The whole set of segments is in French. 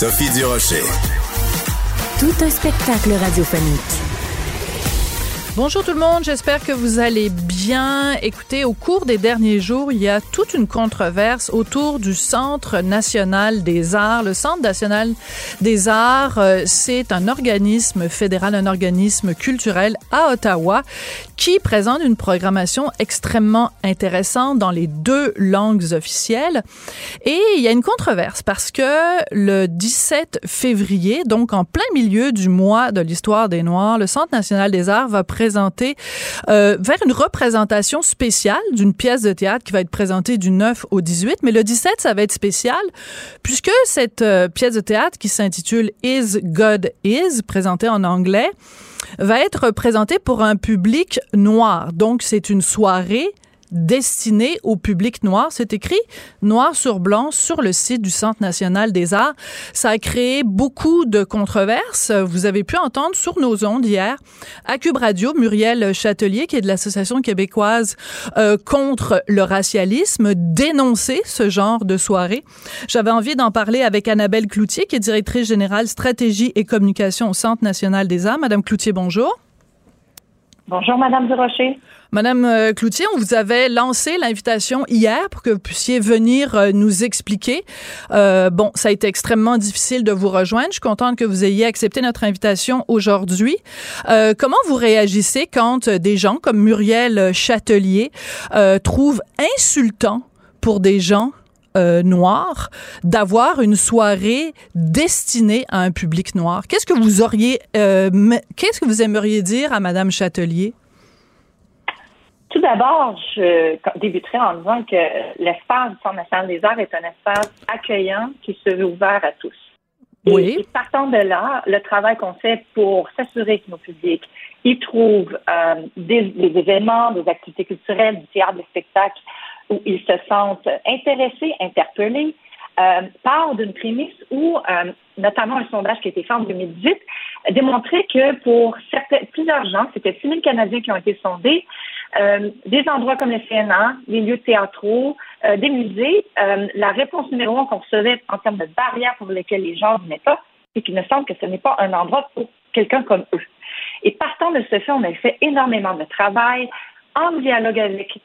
Sophie Durocher. Tout un spectacle radiophonique. Bonjour tout le monde, j'espère que vous allez bien. Écoutez, au cours des derniers jours, il y a toute une controverse autour du Centre national des arts. Le Centre national des arts, euh, c'est un organisme fédéral, un organisme culturel à Ottawa qui présente une programmation extrêmement intéressante dans les deux langues officielles. Et il y a une controverse parce que le 17 février, donc en plein milieu du mois de l'histoire des Noirs, le Centre national des arts va présenter euh, vers une représentation spéciale d'une pièce de théâtre qui va être présentée du 9 au 18. Mais le 17, ça va être spécial puisque cette euh, pièce de théâtre qui s'intitule Is God Is, présentée en anglais, va être présentée pour un public noir. Donc, c'est une soirée destiné au public noir. C'est écrit noir sur blanc sur le site du Centre national des arts. Ça a créé beaucoup de controverses. Vous avez pu entendre sur nos ondes hier à Cube Radio Muriel Châtelier, qui est de l'Association québécoise euh, contre le racialisme, dénoncer ce genre de soirée. J'avais envie d'en parler avec Annabelle Cloutier, qui est directrice générale stratégie et communication au Centre national des arts. Madame Cloutier, bonjour. Bonjour, Madame Durocher. Madame euh, Cloutier, on vous avait lancé l'invitation hier pour que vous puissiez venir euh, nous expliquer. Euh, bon, ça a été extrêmement difficile de vous rejoindre. Je suis contente que vous ayez accepté notre invitation aujourd'hui. comment vous réagissez quand des gens comme Muriel Châtelier trouvent insultant pour des gens noirs d'avoir une soirée destinée à un public noir. Qu'est-ce que vous auriez, qu'est-ce que vous aimeriez dire à Madame Châtelier? Tout d'abord, je débuterai en disant que l'espace du Centre national des arts est un espace accueillant qui se veut ouvert à tous. Oui. Et, partant de là, le travail qu'on fait pour s'assurer que nos publics y trouvent euh, des, événements, des activités culturelles, du théâtre, des spectacles où ils se sentent intéressés, interpellés, euh, part d'une prémisse où, euh, notamment un sondage qui a été fait en 2018, démontrait que pour certains, plusieurs gens, c'était 6 000 Canadiens qui ont été sondés, euh, des endroits comme le CNA, les lieux théâtraux, euh, des musées, euh, la réponse numéro un qu'on recevait en termes de barrières pour lesquelles les gens venaient pas, c'est qu'il me semble que ce n'est pas un endroit pour quelqu'un comme eux. Et partant de ce fait, on a fait énormément de travail en dialogue avec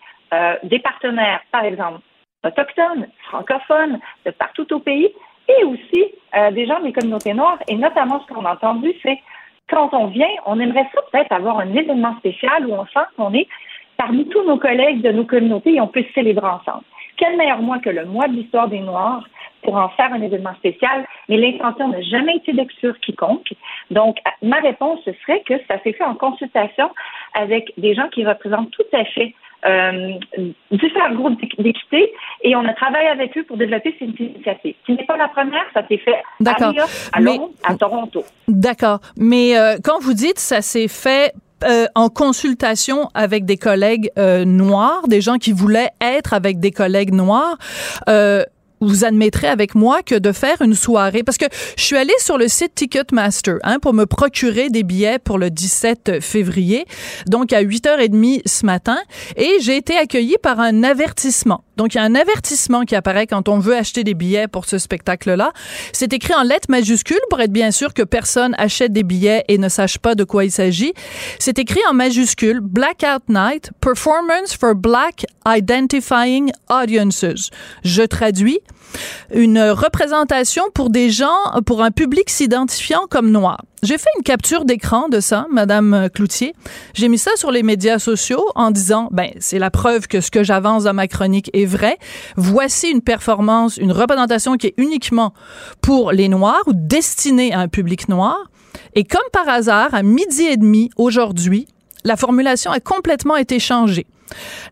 des partenaires, par exemple, autochtones, francophones, de partout au pays, et aussi des gens des communautés noires. Et notamment, ce qu'on a entendu, c'est quand on vient, on aimerait ça peut-être avoir un événement spécial où on sent qu'on est parmi tous nos collègues de nos communautés et on peut se célébrer ensemble. Quel meilleur mois que le mois de l'histoire des Noirs pour en faire un événement spécial, mais l'intention n'a jamais été d'exclure quiconque. Donc, ma réponse ce serait que ça s'est fait en consultation avec des gens qui représentent tout à fait euh, différents groupes d'équité et on a travaillé avec eux pour développer cette initiative. Ce n'est pas la première, ça s'est fait à New York, à Londres, à Toronto. D'accord. Mais euh, quand vous dites ça s'est fait euh, en consultation avec des collègues euh, noirs, des gens qui voulaient être avec des collègues noirs. Euh, vous admettrez avec moi que de faire une soirée, parce que je suis allée sur le site Ticketmaster hein, pour me procurer des billets pour le 17 février, donc à 8h30 ce matin, et j'ai été accueillie par un avertissement. Donc, il y a un avertissement qui apparaît quand on veut acheter des billets pour ce spectacle-là. C'est écrit en lettres majuscules pour être bien sûr que personne achète des billets et ne sache pas de quoi il s'agit. C'est écrit en majuscules Blackout Night, Performance for Black Identifying Audiences. Je traduis une représentation pour des gens, pour un public s'identifiant comme noir. J'ai fait une capture d'écran de ça, Madame Cloutier. J'ai mis ça sur les médias sociaux en disant, ben, c'est la preuve que ce que j'avance dans ma chronique est vrai. Voici une performance, une représentation qui est uniquement pour les Noirs ou destinée à un public noir. Et comme par hasard, à midi et demi aujourd'hui, la formulation a complètement été changée.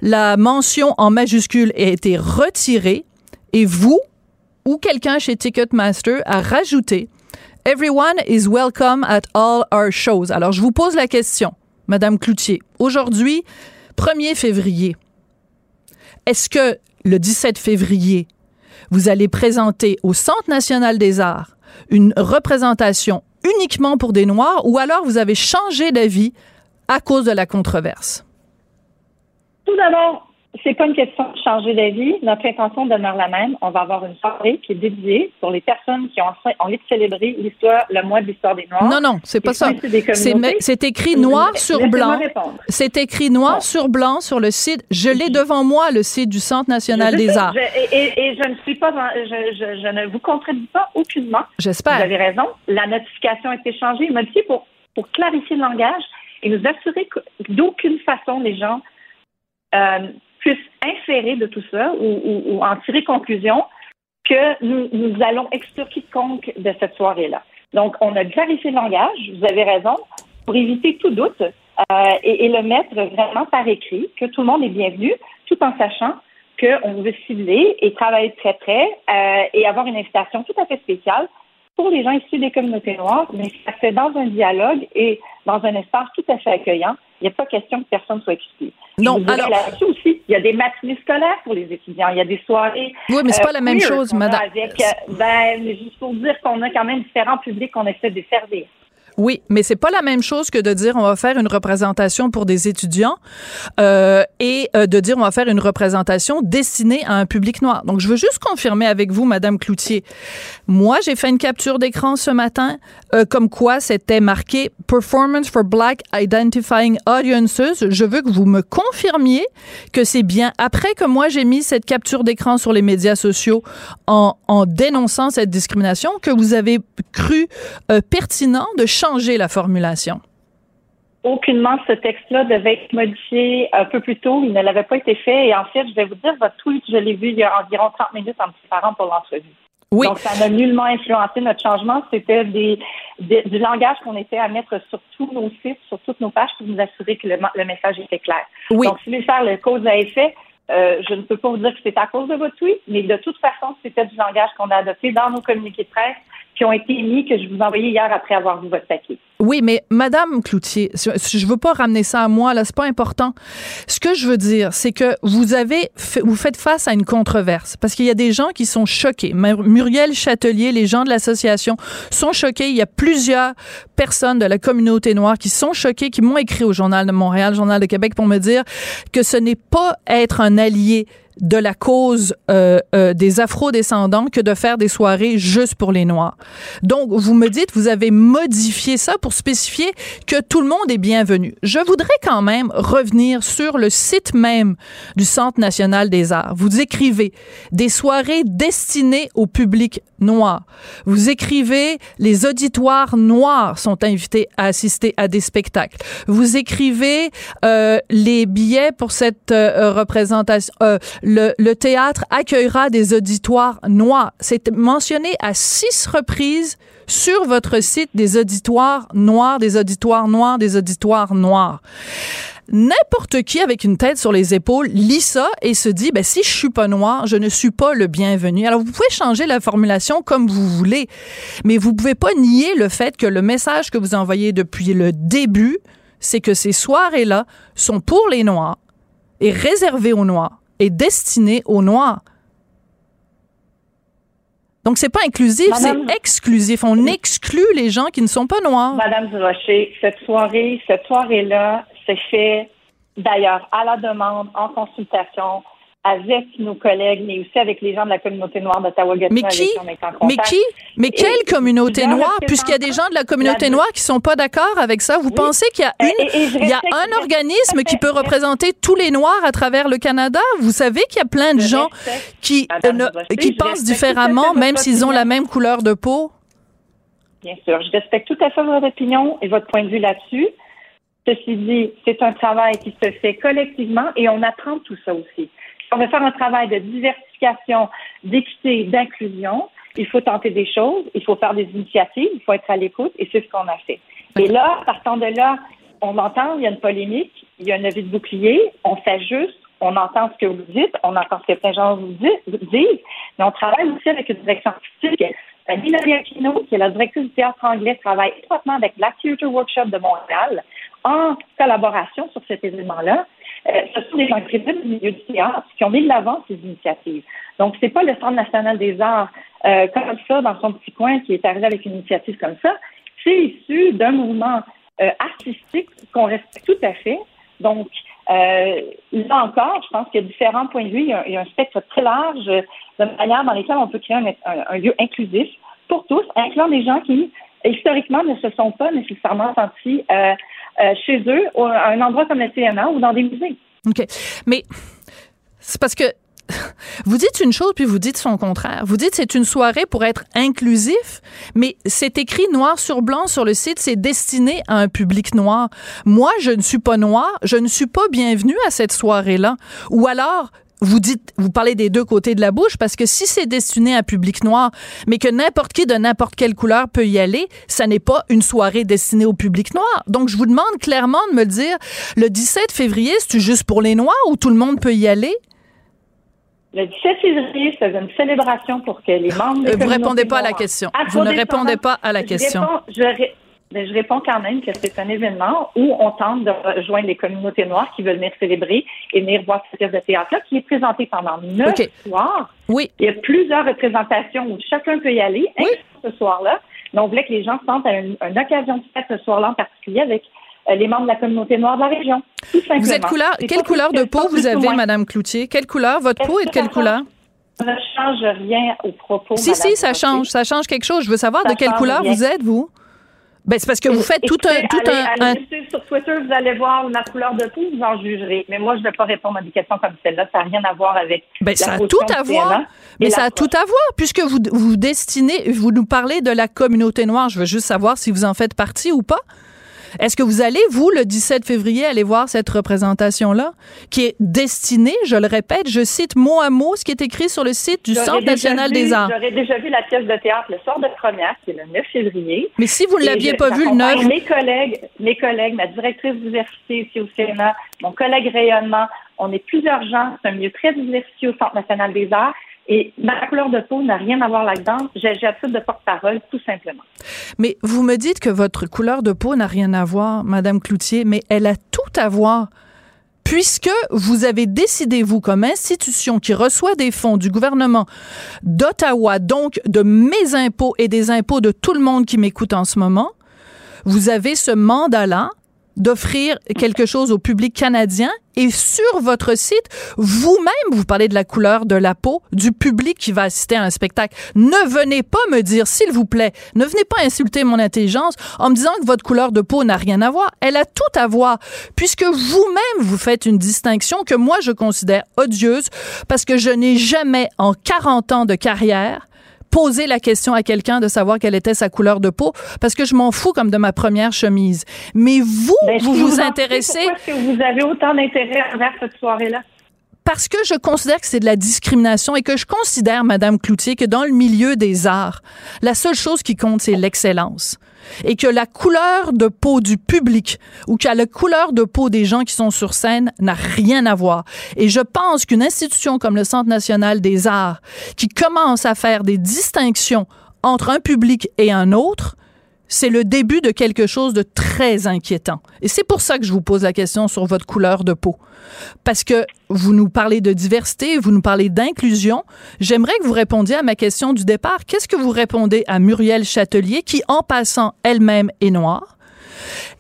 La mention en majuscule a été retirée et vous, ou quelqu'un chez Ticketmaster a rajouté Everyone is welcome at all our shows. Alors, je vous pose la question, Madame Cloutier. Aujourd'hui, 1er février, est-ce que le 17 février, vous allez présenter au Centre national des arts une représentation uniquement pour des Noirs ou alors vous avez changé d'avis à cause de la controverse? Tout d'abord, c'est pas une question de changer d'avis. Notre intention demeure la même. On va avoir une soirée qui est dédiée pour les personnes qui ont envie de célébrer l'histoire, le mois de l'histoire des Noirs. Non, non, c'est pas ça. C'est écrit noir sur blanc. C'est écrit noir sur blanc sur le site. Je l'ai devant moi, le site du Centre national des arts. et, je ne suis pas, je, ne vous contredis pas aucunement. J'espère. Vous avez raison. La notification a été changée, modifiée pour, pour clarifier le langage et nous assurer que d'aucune façon les gens euh, puissent inférer de tout ça ou, en tirer conclusion que nous, allons exclure quiconque de cette soirée-là. Donc, on a clarifié le langage, vous avez raison, pour éviter tout doute euh, et, le mettre vraiment par écrit, que tout le monde est bienvenu, tout en sachant qu'on veut cibler et travailler très près euh, et avoir une invitation tout à fait spéciale pour les gens issus des communautés noires, mais ça fait dans un dialogue et dans un espace tout à fait accueillant. Il n'y a pas question que personne soit exclu. Non, alors là-dessus aussi, il y a des matinées scolaires pour les étudiants, il y a des soirées. Oui, mais c'est pas la même euh, chose, madame. Avec, euh, ben, juste pour dire qu'on a quand même différents publics qu'on essaie de servir. Oui, mais c'est pas la même chose que de dire on va faire une représentation pour des étudiants euh, et euh, de dire on va faire une représentation destinée à un public noir. Donc je veux juste confirmer avec vous, Madame Cloutier. Moi, j'ai fait une capture d'écran ce matin, euh, comme quoi c'était marqué Performance for Black Identifying Audiences. Je veux que vous me confirmiez que c'est bien après que moi j'ai mis cette capture d'écran sur les médias sociaux en, en dénonçant cette discrimination que vous avez cru euh, pertinent de la formulation? Aucunement, ce texte-là devait être modifié un peu plus tôt. Il ne l'avait pas été fait. Et en fait, je vais vous dire, votre tweet, je l'ai vu il y a environ 30 minutes en me préparant pour l'entrevue. Oui. Donc, ça n'a nullement influencé notre changement. C'était des, du langage qu'on était à mettre sur tous nos sites, sur toutes nos pages pour nous assurer que le, message était clair. Oui. Donc, si vous voulez faire le cause à effet, euh, je ne peux pas vous dire que c'est à cause de votre tweet, mais de toute façon, c'était du langage qu'on a adopté dans nos communiqués de presse qui ont été émis que je vous envoyais hier après avoir vu votre. Oui, mais Madame Cloutier, je veux pas ramener ça à moi, là, c'est pas important. Ce que je veux dire, c'est que vous avez, vous faites face à une controverse parce qu'il y a des gens qui sont choqués. Muriel Châtelier, les gens de l'association sont choqués. Il y a plusieurs personnes de la communauté noire qui sont choquées, qui m'ont écrit au Journal de Montréal, Journal de Québec pour me dire que ce n'est pas être un allié de la cause euh, euh, des afro-descendants que de faire des soirées juste pour les Noirs. Donc, vous me dites, vous avez modifié ça pour spécifier que tout le monde est bienvenu. Je voudrais quand même revenir sur le site même du Centre national des arts. Vous écrivez des soirées destinées au public noir. Vous écrivez les auditoires noirs sont invités à assister à des spectacles. Vous écrivez euh, les billets pour cette euh, représentation. Le, le théâtre accueillera des auditoires noirs. C'est mentionné à six reprises sur votre site des auditoires noirs, des auditoires noirs, des auditoires noirs. N'importe qui avec une tête sur les épaules lit ça et se dit, ben, si je suis pas noir, je ne suis pas le bienvenu. Alors, vous pouvez changer la formulation comme vous voulez, mais vous pouvez pas nier le fait que le message que vous envoyez depuis le début, c'est que ces soirées-là sont pour les noirs et réservées aux noirs et destinées aux noirs. Donc, c'est pas inclusif, c'est exclusif. On exclut les gens qui ne sont pas noirs. Madame Durocher, cette soirée, cette soirée-là, c'est fait d'ailleurs à la demande, en consultation avec nos collègues, mais aussi avec les gens de la communauté noire d'Ottawa. Mais qui? Mais qui? Mais quelle communauté noire? Puisqu'il y a des gens de la communauté noire qui sont pas d'accord avec ça. Vous pensez qu'il y a une, il y a un organisme qui peut représenter tous les noirs à travers le Canada? Vous savez qu'il y a plein de gens qui, euh, qui pensent différemment, même s'ils ont la même couleur de peau? Bien sûr. Je respecte tout à fait votre opinion et votre point de vue là-dessus. Ceci dit, c'est un travail qui se fait collectivement et on apprend tout ça aussi. On veut faire un travail de diversification, d'équité, d'inclusion. Il faut tenter des choses, il faut faire des initiatives, il faut être à l'écoute et c'est ce qu'on a fait. Et là, partant de là, on entend, il y a une polémique, il y a un avis de bouclier, on s'ajuste, on entend ce que vous dites, on entend ce que plein de gens vous disent, mais on travaille aussi avec une direction artistique. Nina Aquino, qui est la directrice du théâtre anglais, travaille étroitement avec Black Theatre Workshop de Montréal en collaboration sur cet événement-là. Euh, ce sont des gens du milieu du théâtre qui ont mis de l'avant ces initiatives. Donc, c'est pas le Centre national des arts euh, comme ça, dans son petit coin, qui est arrivé avec une initiative comme ça. C'est issu d'un mouvement euh, artistique qu'on respecte tout à fait. Donc, euh, là encore, je pense qu'il y a différents points de vue. Il y a, un, spectre très large de manière dans lesquelles on peut créer un, lieu inclusif pour tous, incluant des gens qui, historiquement, ne se sont pas nécessairement sentis euh, chez eux, à un endroit comme le CNA ou dans des musées. OK. Mais c'est parce que vous dites une chose puis vous dites son contraire. Vous dites c'est une soirée pour être inclusif, mais c'est écrit noir sur blanc sur le site, c'est destiné à un public noir. Moi, je ne suis pas noir, je ne suis pas bienvenue à cette soirée-là. Ou alors, vous dites, vous parlez des deux côtés de la bouche parce que si c'est destiné à un public noir, mais que n'importe qui de n'importe quelle couleur peut y aller, ça n'est pas une soirée destinée au public noir. Donc, je vous demande clairement de me le dire. Le 17 février, c'est juste pour les noirs ou tout le monde peut y aller? Le 17 février, c'est une célébration pour que les membres. Des vous répondez pas à la question. Vous ne répondez pas à la question. je, mais je réponds quand même que c'est un événement où on tente de rejoindre les communautés noires qui veulent venir célébrer et venir voir cette pièce de théâtre-là qui est présentée pendant neuf soirs. Oui. Il y a plusieurs représentations où chacun peut y aller, oui. ce soir-là. Mais on voulait que les gens se sentent à une, occasion de fête ce soir-là en particulier avec euh, les membres de la communauté noire de la région. Vous êtes couleur, quelle couleur de peau vous avez, Madame Cloutier? Quelle couleur? Votre peau est de quelle couleur? Ça ne change rien au propos. Si, si, ça change. Ça change quelque chose. Je veux savoir de quelle couleur vous êtes, vous? Ben, c'est parce que vous faites tout un. Tout un, sur Twitter, vous allez voir ma couleur de peau, vous en jugerez. Mais moi, je ne vais pas répondre à des questions comme celle-là. Ça n'a rien à voir avec. Ben, ça a tout à voir. Mais ça a tout à voir, puisque vous vous destinez, vous nous parlez de la communauté noire. Je veux juste savoir si vous en faites partie ou pas. Est-ce que vous allez, vous, le 17 février, aller voir cette représentation-là, qui est destinée, je le répète, je cite mot à mot ce qui est écrit sur le site du Centre national des arts. J'aurais déjà vu la pièce de théâtre le soir de première, qui est le 9 février. Mais si vous ne l'aviez pas vu le 9... Mes collègues, mes collègues, ma directrice d'université ici au Sénat, mon collègue rayonnement, on est plusieurs gens, c'est un milieu très diversifié au Centre national des arts. Et ma couleur de peau n'a rien à voir là-dedans. J'ai titre de porte-parole, tout simplement. Mais vous me dites que votre couleur de peau n'a rien à voir, Madame Cloutier, mais elle a tout à voir. Puisque vous avez décidé, vous, comme institution qui reçoit des fonds du gouvernement d'Ottawa, donc de mes impôts et des impôts de tout le monde qui m'écoute en ce moment, vous avez ce mandat-là d'offrir quelque chose au public canadien et sur votre site, vous-même, vous parlez de la couleur de la peau du public qui va assister à un spectacle. Ne venez pas me dire, s'il vous plaît, ne venez pas insulter mon intelligence en me disant que votre couleur de peau n'a rien à voir. Elle a tout à voir, puisque vous-même, vous faites une distinction que moi, je considère odieuse, parce que je n'ai jamais, en 40 ans de carrière, poser la question à quelqu'un de savoir quelle était sa couleur de peau parce que je m'en fous comme de ma première chemise. Mais vous, ben, vous vous, intéressez. Pourquoi est-ce que vous avez autant d'intérêt envers cette soirée-là? parce que je considère que c'est de la discrimination et que je considère, Madame Cloutier, que dans le milieu des arts, la seule chose qui compte, c'est l'excellence et que la couleur de peau du public ou que la couleur de peau des gens qui sont sur scène n'a rien à voir. Et je pense qu'une institution comme le Centre national des arts, qui commence à faire des distinctions entre un public et un autre, c'est le début de quelque chose de très inquiétant. Et c'est pour ça que je vous pose la question sur votre couleur de peau. Parce que vous nous parlez de diversité, vous nous parlez d'inclusion. J'aimerais que vous répondiez à ma question du départ. Qu'est-ce que vous répondez à Muriel Châtelier, qui, en passant, elle-même est noire,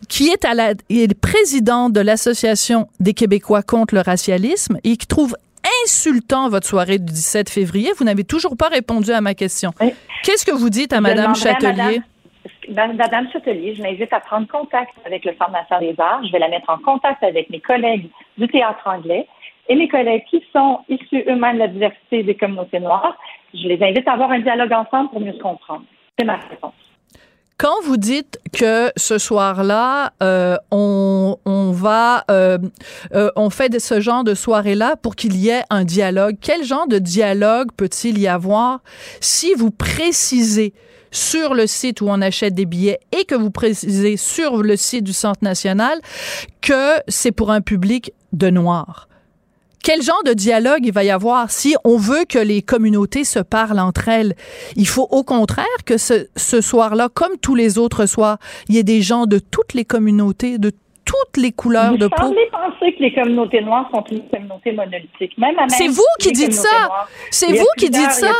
qui est, à la, est présidente de l'Association des Québécois contre le racialisme et qui trouve insultant votre soirée du 17 février? Vous n'avez toujours pas répondu à ma question. Qu'est-ce que vous dites à Mme Châtelier? Madame Châtelier, je l'invite à prendre contact avec le national des arts. Je vais la mettre en contact avec mes collègues du théâtre anglais et mes collègues qui sont issus eux-mêmes de la diversité des communautés noires. Je les invite à avoir un dialogue ensemble pour mieux se comprendre. C'est ma réponse. Quand vous dites que ce soir-là, euh, on, on, va, euh, euh, on fait ce genre de soirée-là pour qu'il y ait un dialogue, quel genre de dialogue peut-il y avoir? Si vous précisez sur le site où on achète des billets et que vous précisez sur le site du Centre national que c'est pour un public de noirs. quel genre de dialogue il va y avoir si on veut que les communautés se parlent entre elles? Il faut au contraire que ce, ce soir-là, comme tous les autres soirs, il y ait des gens de toutes les communautés, de toutes les couleurs de peau. Vous semblez penser que les communautés noires sont une communauté monolithique. Même C'est vous qui dites ça. C'est vous qui dites ça.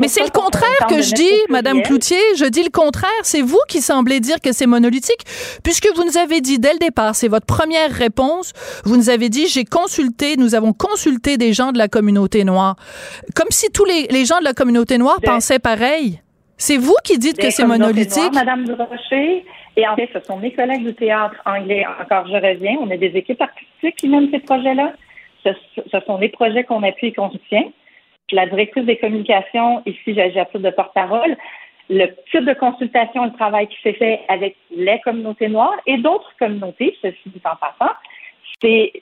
Mais c'est le contraire que je dis, Madame Cloutier. Je dis le contraire. C'est vous qui semblez dire que c'est monolithique, puisque vous nous avez dit dès le départ, c'est votre première réponse. Vous nous avez dit, j'ai consulté, nous avons consulté des gens de la communauté noire, comme si tous les, les gens de la communauté noire pensaient pareil. C'est vous qui dites que c'est monolithique? Madame Durocher, et en fait, ce sont mes collègues du théâtre anglais, encore je reviens, on a des équipes artistiques qui mènent ces projets-là. Ce, sont des projets qu'on appuie et qu'on soutient. La directrice des communications, ici, j'ai à de porte-parole. Le type de consultation et de travail qui s'est fait avec les communautés noires et d'autres communautés, ceci dit en passant, c'est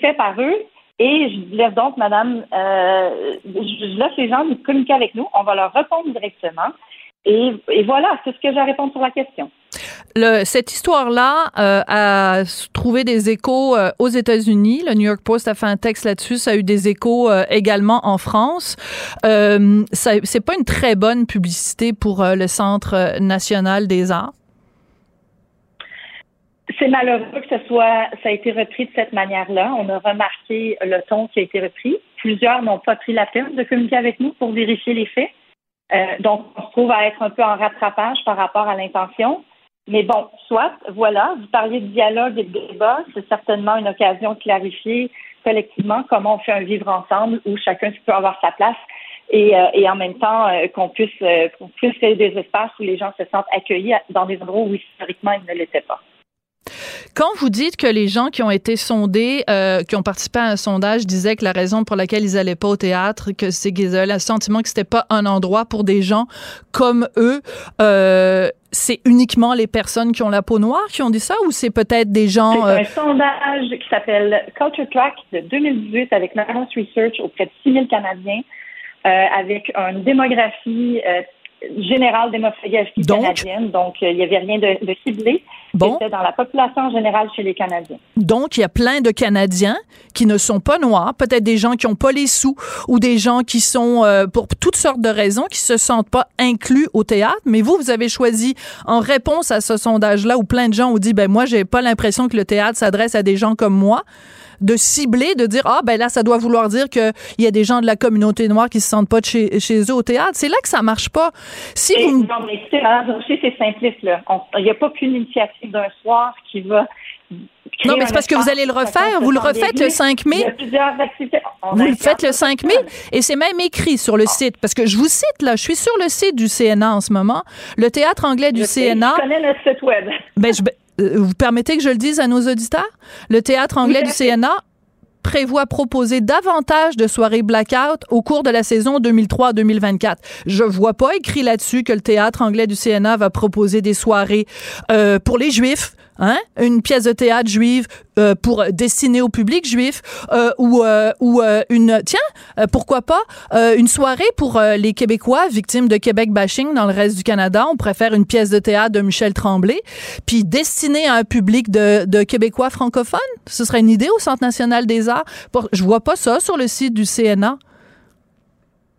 fait par eux. Et je laisse donc, madame, euh, je laisse les gens nous communiquer avec nous. On va leur répondre directement. Et, et voilà, c'est ce que j'ai à répondre sur la question. Le, cette histoire-là euh, a trouvé des échos euh, aux États-Unis. Le New York Post a fait un texte là-dessus. Ça a eu des échos euh, également en France. Euh, c'est pas une très bonne publicité pour le Centre national des arts. C'est malheureux que ce soit, ça a été repris de cette manière-là. On a remarqué le ton qui a été repris. Plusieurs n'ont pas pris la peine de communiquer avec nous pour vérifier les faits. donc, on se trouve à être un peu en rattrapage par rapport à l'intention. Mais bon, soit, voilà, vous parliez de dialogue et de débat, c'est certainement une occasion de clarifier collectivement comment on fait un vivre ensemble où chacun peut avoir sa place et, euh, en même temps euh, qu'on puisse, euh, qu'on puisse créer des espaces où les gens se sentent accueillis dans des endroits où historiquement ils ne l'étaient pas. Quand vous dites que les gens qui ont été sondés, euh, qui ont participé à un sondage, disaient que la raison pour laquelle ils allaient pas au théâtre, que c'est qu'ils avaient le sentiment que c'était pas un endroit pour des gens comme eux, euh, c'est uniquement les personnes qui ont la peau noire qui ont dit ça ou c'est peut-être des gens... C'est euh, un sondage qui s'appelle Culture Track de 2018 avec Narrows Research auprès de 6000 Canadiens avec une démographie générale démographie canadienne. Donc, il n'y avait rien de, de ciblé. Bon. dans la population générale chez les Canadiens. Donc, il y a plein de Canadiens qui ne sont pas noirs, peut-être des gens qui n'ont pas les sous ou des gens qui sont, euh, pour toutes sortes de raisons, qui se sentent pas inclus au théâtre. Mais vous, vous avez choisi, en réponse à ce sondage-là, où plein de gens ont dit, ben moi, j'ai pas l'impression que le théâtre s'adresse à des gens comme moi de cibler, de dire ah ben là ça doit vouloir dire qu'il y a des gens de la communauté noire qui se sentent pas de chez, chez eux au théâtre. C'est là que ça marche pas. Si vous... Non mais c'est simpliste là. Il n'y a pas qu'une initiative d'un soir qui va non, mais c'est parce que vous allez le refaire. Vous le refaites le 5 mai. Vous le faites le 5 mai. Et c'est même écrit sur le site. Parce que je vous cite, là, je suis sur le site du CNA en ce moment. Le théâtre anglais du CNA. Je connais le site web. Ben, je, euh, vous permettez que je le dise à nos auditeurs? Le théâtre anglais du CNA prévoit proposer davantage de soirées blackout au cours de la saison 2003-2024. Je vois pas écrit là-dessus que le théâtre anglais du CNA va proposer des soirées euh, pour les juifs, hein? une pièce de théâtre juive euh, pour destiner au public juif euh, ou euh, ou une tiens pourquoi pas une soirée pour les Québécois victimes de Québec bashing dans le reste du Canada. On préfère une pièce de théâtre de Michel Tremblay, puis destinée à un public de, de Québécois francophones. Ce serait une idée au Centre national des arts. Je vois pas ça sur le site du CNA.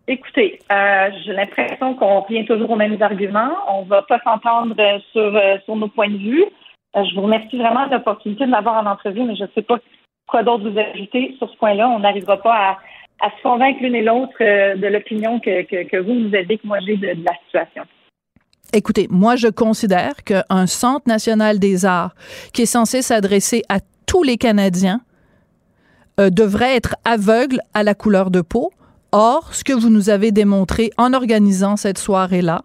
Écoutez, j'ai l'impression qu'on revient toujours aux mêmes arguments. On va pas s'entendre sur, sur nos points de vue. Euh, je vous remercie vraiment de l'opportunité de m'avoir en entrevue, mais je ne sais pas quoi d'autre vous ajouter sur ce point-là. On n'arrivera pas à, se convaincre l'une et l'autre euh, de l'opinion que, vous nous avez, que moi j'ai de, la situation. Écoutez, moi je considère qu'un centre national des arts qui est censé s'adresser à tous les Canadiens euh, devrait être aveugle à la couleur de peau. Or, ce que vous nous avez démontré en organisant cette soirée-là,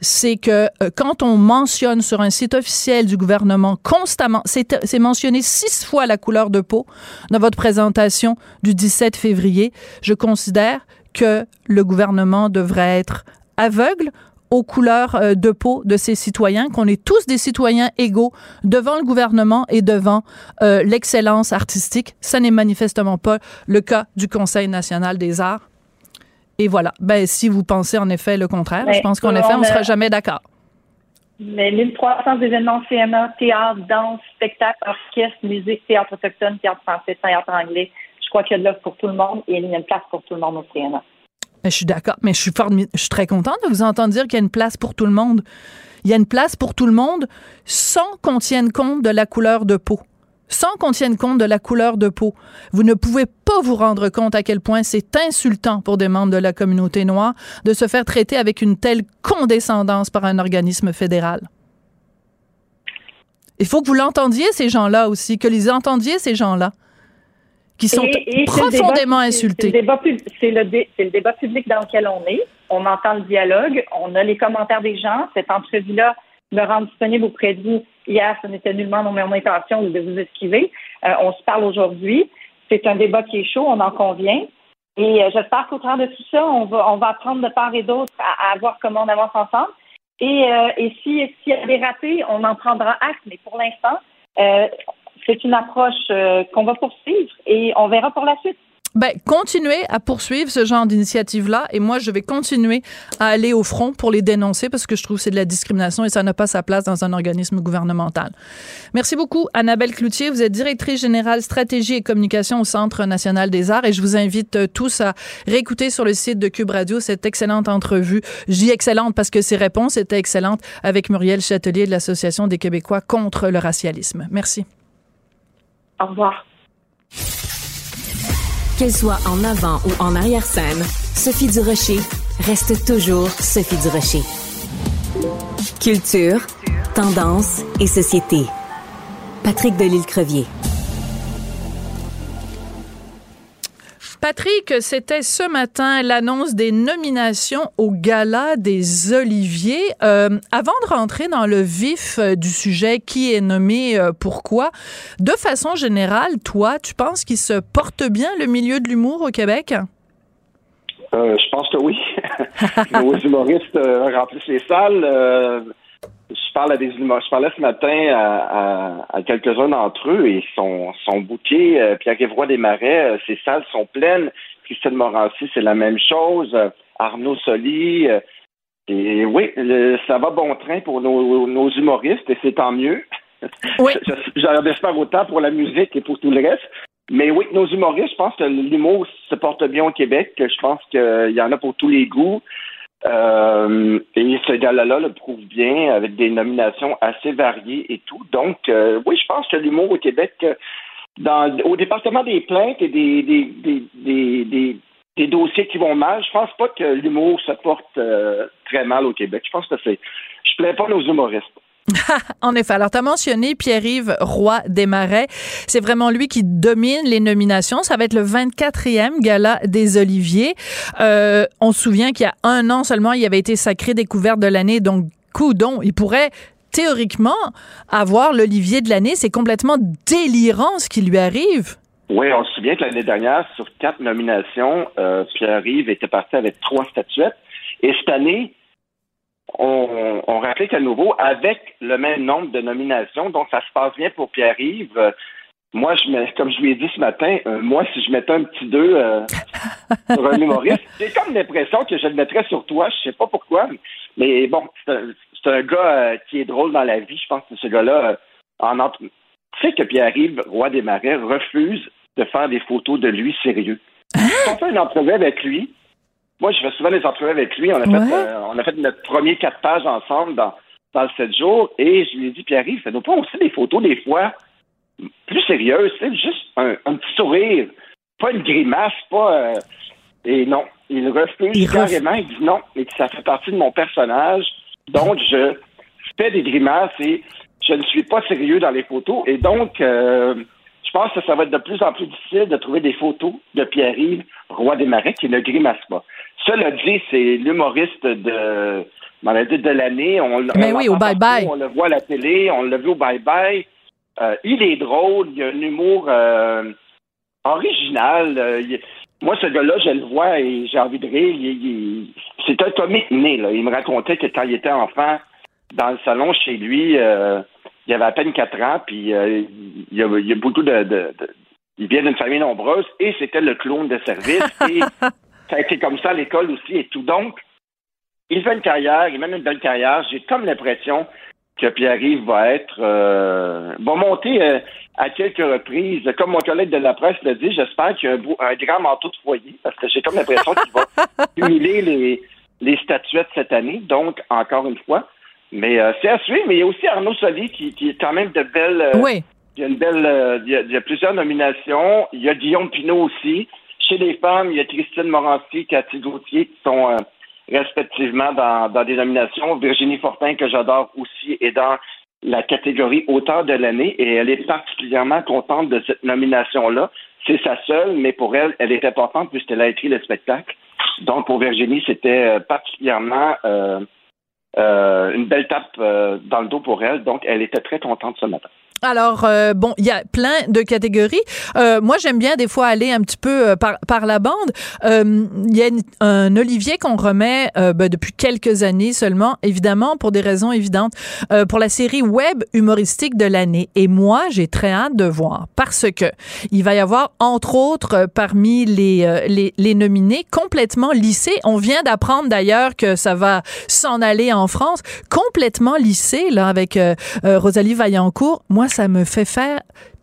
c'est que euh, quand on mentionne sur un site officiel du gouvernement constamment, c'est mentionné six fois la couleur de peau dans votre présentation du 17 février, je considère que le gouvernement devrait être aveugle aux couleurs euh, de peau de ses citoyens, qu'on est tous des citoyens égaux devant le gouvernement et devant euh, l'excellence artistique. Ça n'est manifestement pas le cas du Conseil national des arts. Et voilà. Ben, si vous pensez en effet le contraire, je pense qu'en effet, on ne sera jamais d'accord. Mais 1300 événements CMA, théâtre, danse, spectacle, orchestre, musique, théâtre autochtone, théâtre français, théâtre anglais. Je crois qu'il y a de l'offre pour tout le monde et il y a une place pour tout le monde au CMA. Je suis d'accord, mais je suis, je suis très contente de vous entendre dire qu'il y a une place pour tout le monde. Il y a une place pour tout le monde sans qu'on tienne compte de la couleur de peau sans qu'on tienne compte de la couleur de peau. Vous ne pouvez pas vous rendre compte à quel point c'est insultant pour des membres de la communauté noire de se faire traiter avec une telle condescendance par un organisme fédéral. Il faut que vous l'entendiez, ces gens-là aussi, que les entendiez, ces gens-là, qui sont profondément insultés. C'est le, le, débat public dans lequel on est. On entend le dialogue, on a les commentaires des gens. Cette entrevue-là me rend disponible auprès de vous. Hier, ce n'était nullement mon intention de vous esquiver. Euh, on se parle aujourd'hui. C'est un débat qui est chaud, on en convient. Et euh, j'espère qu'au travers de tout ça, on va, on va apprendre de part et d'autre à, voir comment on avance ensemble. Et, euh, et si s'il y a des ratés, on en prendra acte. Mais pour l'instant, c'est une approche qu'on va poursuivre et on verra pour la suite. Ben, continuez à poursuivre ce genre d'initiative-là et moi, je vais continuer à aller au front pour les dénoncer parce que je trouve que c'est de la discrimination et ça n'a pas sa place dans un organisme gouvernemental. Merci beaucoup, Annabelle Cloutier. Vous êtes directrice générale stratégie et communication au Centre national des arts et je vous invite euh, tous à réécouter sur le site de Cube Radio cette excellente entrevue. Je dis excellente parce que ses réponses étaient excellentes avec Muriel Châtelier de l'Association des Québécois contre le racialisme. Merci. Au revoir. Qu'elle soit en avant ou en arrière-scène, Sophie Durocher reste toujours Sophie Durocher. Culture, tendance et société. Patrick Delisle-Crevier. Patrick, c'était ce matin l'annonce des nominations au Gala des Oliviers. Euh, avant de rentrer dans le vif euh, du sujet, qui est nommé euh, pourquoi, de façon générale, toi, tu penses qu'il se porte bien le milieu de l'humour au Québec? je pense que oui. Nos humoristes remplissent les salles je parle à des. Je parlais ce matin à, quelques-uns d'entre eux et ils sont, sont bouqués. Euh, Pierre-Yves Roy Desmarais, euh, ses salles sont pleines. Christine Morancy, c'est la même chose. Euh, Arnaud Soli. et oui, ça va bon train pour nos, humoristes et c'est tant mieux. Oui. J'en espère autant pour la musique et pour tout le reste. Mais oui, nos humoristes, je pense que l'humour se porte bien au Québec. Je pense qu'il y en a pour tous les goûts. Euh, et ce gala-là le prouve bien avec des nominations assez variées et tout. Donc, euh, oui, je pense que l'humour au Québec, euh, dans, au département des plaintes et des, dossiers qui vont mal, je pense pas que l'humour se porte très mal au Québec. Je pense que c'est. Je plains pas nos humoristes. en effet. Alors, tu as mentionné Pierre-Yves Roy Desmarais. C'est vraiment lui qui domine les nominations. Ça va être le 24e gala des Oliviers. Euh, on se souvient qu'il y a un an seulement, il avait été sacré découverte de l'année. Donc, coudon, il pourrait théoriquement avoir l'Olivier de l'année. C'est complètement délirant ce qui lui arrive. Oui, on se souvient que l'année dernière, sur quatre nominations, euh, Pierre-Yves était parti avec trois statuettes. Et cette année, on, on réplique à nouveau avec le même nombre de nominations. Donc, ça se passe bien pour Pierre-Yves. Moi, je mets, comme je lui ai dit ce matin, euh, moi, si je mettais un petit 2 euh, sur un humoriste, j'ai comme l'impression que je le mettrais sur toi. Je sais pas pourquoi. Mais bon, c'est un, gars euh, qui est drôle dans la vie. Je pense que ce gars-là, en entre... tu sais que Pierre-Yves, roi des marais, refuse de faire des photos de lui sérieux. Hein? on fait une entrevue avec lui, moi, je fais souvent des entrevues avec lui. On a, fait, euh, on a fait notre premier quatre pages ensemble dans, dans le sept jours. Et je lui ai dit, Pierre-Yves, fais-nous pas aussi des photos des fois plus sérieuses. C'est juste un, petit sourire. Pas une grimace, pas. Euh, et non, il refuse carrément. Il dit non, et que ça fait partie de mon personnage. Donc, je fais des grimaces et je ne suis pas sérieux dans les photos. Et donc, euh, je pense que ça va être de plus en plus difficile de trouver des photos de Pierre-Yves, roi des marais, qui ne grimace pas. Cela dit, c'est l'humoriste de, de l'année. On, Mais oui, au bye-bye. On le voit à la télé, on l'a vu au bye-bye. Euh, il est drôle, il a un humour euh, original. Euh, moi, ce gars-là, je le vois et j'ai envie de rire. c'est un comique né. Là. Il me racontait que quand il était enfant, dans le salon chez lui, il avait à peine quatre ans, puis il, y a, beaucoup de, Il vient d'une famille nombreuse et c'était le clown de service. Et ça a été comme ça à l'école aussi et tout. Donc, il fait une carrière, il mène une belle carrière. J'ai comme l'impression que Pierre-Yves va être euh, va monter euh, à quelques reprises. Comme mon collègue de la presse l'a dit, j'espère qu'il y a un, grand manteau de foyer, parce que j'ai comme l'impression qu'il va cumuler les, les statuettes cette année. Donc, encore une fois. Mais euh, c'est à suivre. Mais il y a aussi Arnaud Soli qui, qui est quand même de belles. oui. Il y a une belle. il, y a, plusieurs nominations. Il y a Guillaume Pinot aussi. Chez les femmes, il y a Christine Morancy, Cathy Gauthier qui sont respectivement dans, des nominations. Virginie Fortin, que j'adore aussi, est dans la catégorie auteur de l'année et elle est particulièrement contente de cette nomination-là. C'est sa seule, mais pour elle, elle est importante puisqu'elle a écrit le spectacle. Donc, pour Virginie, c'était euh, particulièrement euh, euh, une belle tape dans le dos pour elle. Donc, elle était très contente ce matin. Alors euh, bon, il y a plein de catégories. Euh, moi, j'aime bien des fois aller un petit peu euh, par, par la bande. Il y a un Olivier qu'on remet ben, depuis quelques années seulement, évidemment pour des raisons évidentes, pour la série web humoristique de l'année. Et moi, j'ai très hâte de voir parce que il va y avoir entre autres parmi les les, les nominés complètement lissés. On vient d'apprendre d'ailleurs que ça va s'en aller en France complètement lissé là avec Rosalie Vaillancourt. Moi, ça me fait faire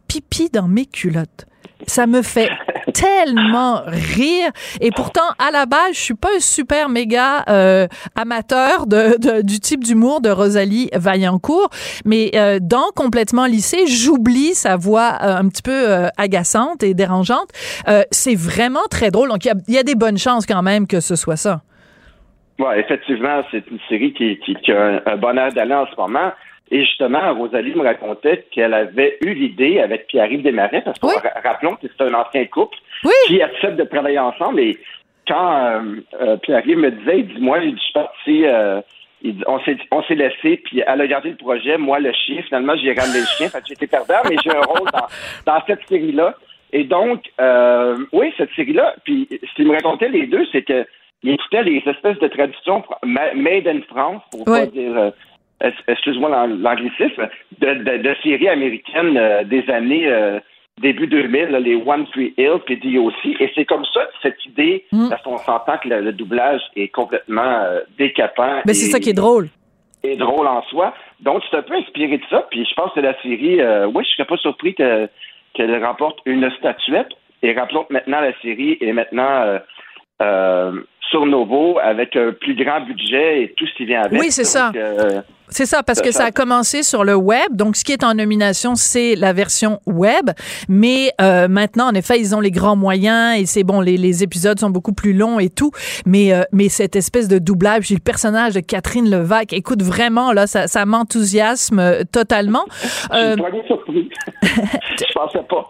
pipi dans mes culottes. Ça me fait tellement rire. Et pourtant, à la base, je suis pas un super méga euh, amateur de, du type d'humour de Rosalie Vaillancourt, mais euh, dans complètement lycée, j'oublie sa voix euh, un petit peu agaçante et dérangeante. c'est vraiment très drôle. Donc, il y, a, des bonnes chances quand même que ce soit ça. Oui, effectivement, c'est une série qui, qui, a un, bon air d'aller en ce moment. Et justement, Rosalie me racontait qu'elle avait eu l'idée avec Pierre-Yves Desmarais, parce que rappelons que c'est un ancien couple qui accepte de travailler ensemble. Et quand euh, euh, Pierre-Yves me disait, il dit, moi, je suis parti, euh, on s'est on s'est laissé, puis elle a gardé le projet, moi le chien. Finalement, j'ai ramené le chien, fait j'étais perdant, mais j'ai un rôle dans, dans cette série-là. Et donc, oui, cette série-là, puis ce qu'il me racontait les deux, c'est que il écoutait les espèces de traditions made in France, pour pas dire excuse-moi l'anglicisme, de, de, séries américaines euh, des années euh, début 2000, les One Tree Hill puis DOC. Et c'est comme ça, cette idée, mm. parce qu'on s'entend que le, doublage est complètement euh, décapant. Mais c'est ça qui est drôle. Et drôle en soi. Donc, c'est un peu inspiré de ça. Puis je pense que la série, oui, je serais pas surpris qu'elle remporte une statuette. Et rappelons que maintenant, la série est maintenant sur Novo avec un plus grand budget et tout ce qui vient avec. Oui, c'est ça. C'est ça, parce que ça a commencé sur le web. Donc, ce qui est en nomination, c'est la version web. Mais euh, maintenant, en effet, ils ont les grands moyens et c'est bon, les, les, épisodes sont beaucoup plus longs et tout. Mais, euh, mais cette espèce de doublage, j'ai le personnage de Catherine Levac. Écoute, vraiment, là, ça, ça m'enthousiasme euh, totalement. Euh, Je pensais pas.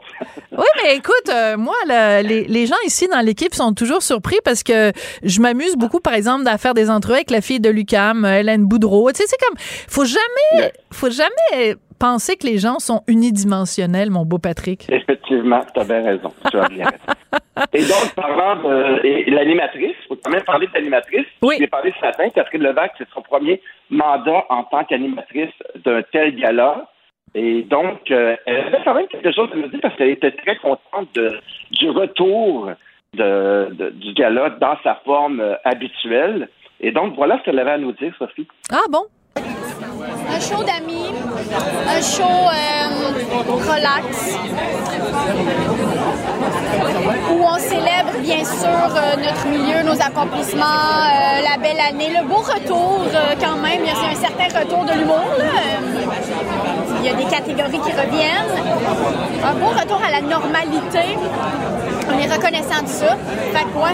oui, mais écoute, moi, les, les gens ici dans l'équipe sont toujours surpris parce que je m'amuse beaucoup, par exemple, à faire des entrevues avec la fille de Lucam, Hélène Boudreau. Tu sais, c'est comme faut jamais, faut jamais penser que les gens sont unidimensionnels, mon beau Patrick. Effectivement, tu as bien raison. Tu as bien raison. Et donc, parlant de l'animatrice, il faut quand même parler de l'animatrice. Oui. Je l'ai parlé ce matin. Catherine Levac, c'est son premier mandat en tant qu'animatrice d'un tel gala. Et donc, euh, elle avait quand même quelque chose à me dire parce qu'elle était très contente du retour de, du gala dans sa forme euh, habituelle. Et donc, voilà ce qu'elle avait à nous dire, Sophie. Ah bon? Un show d'amis, un show euh, relax, où on célèbre bien sûr euh, notre milieu, nos accomplissements, euh, la belle année, le beau retour quand même, il y a un certain retour de l'humour. Il y a des catégories qui reviennent. Un beau retour à la normalité. On est reconnaissant de ça. Fait quoi?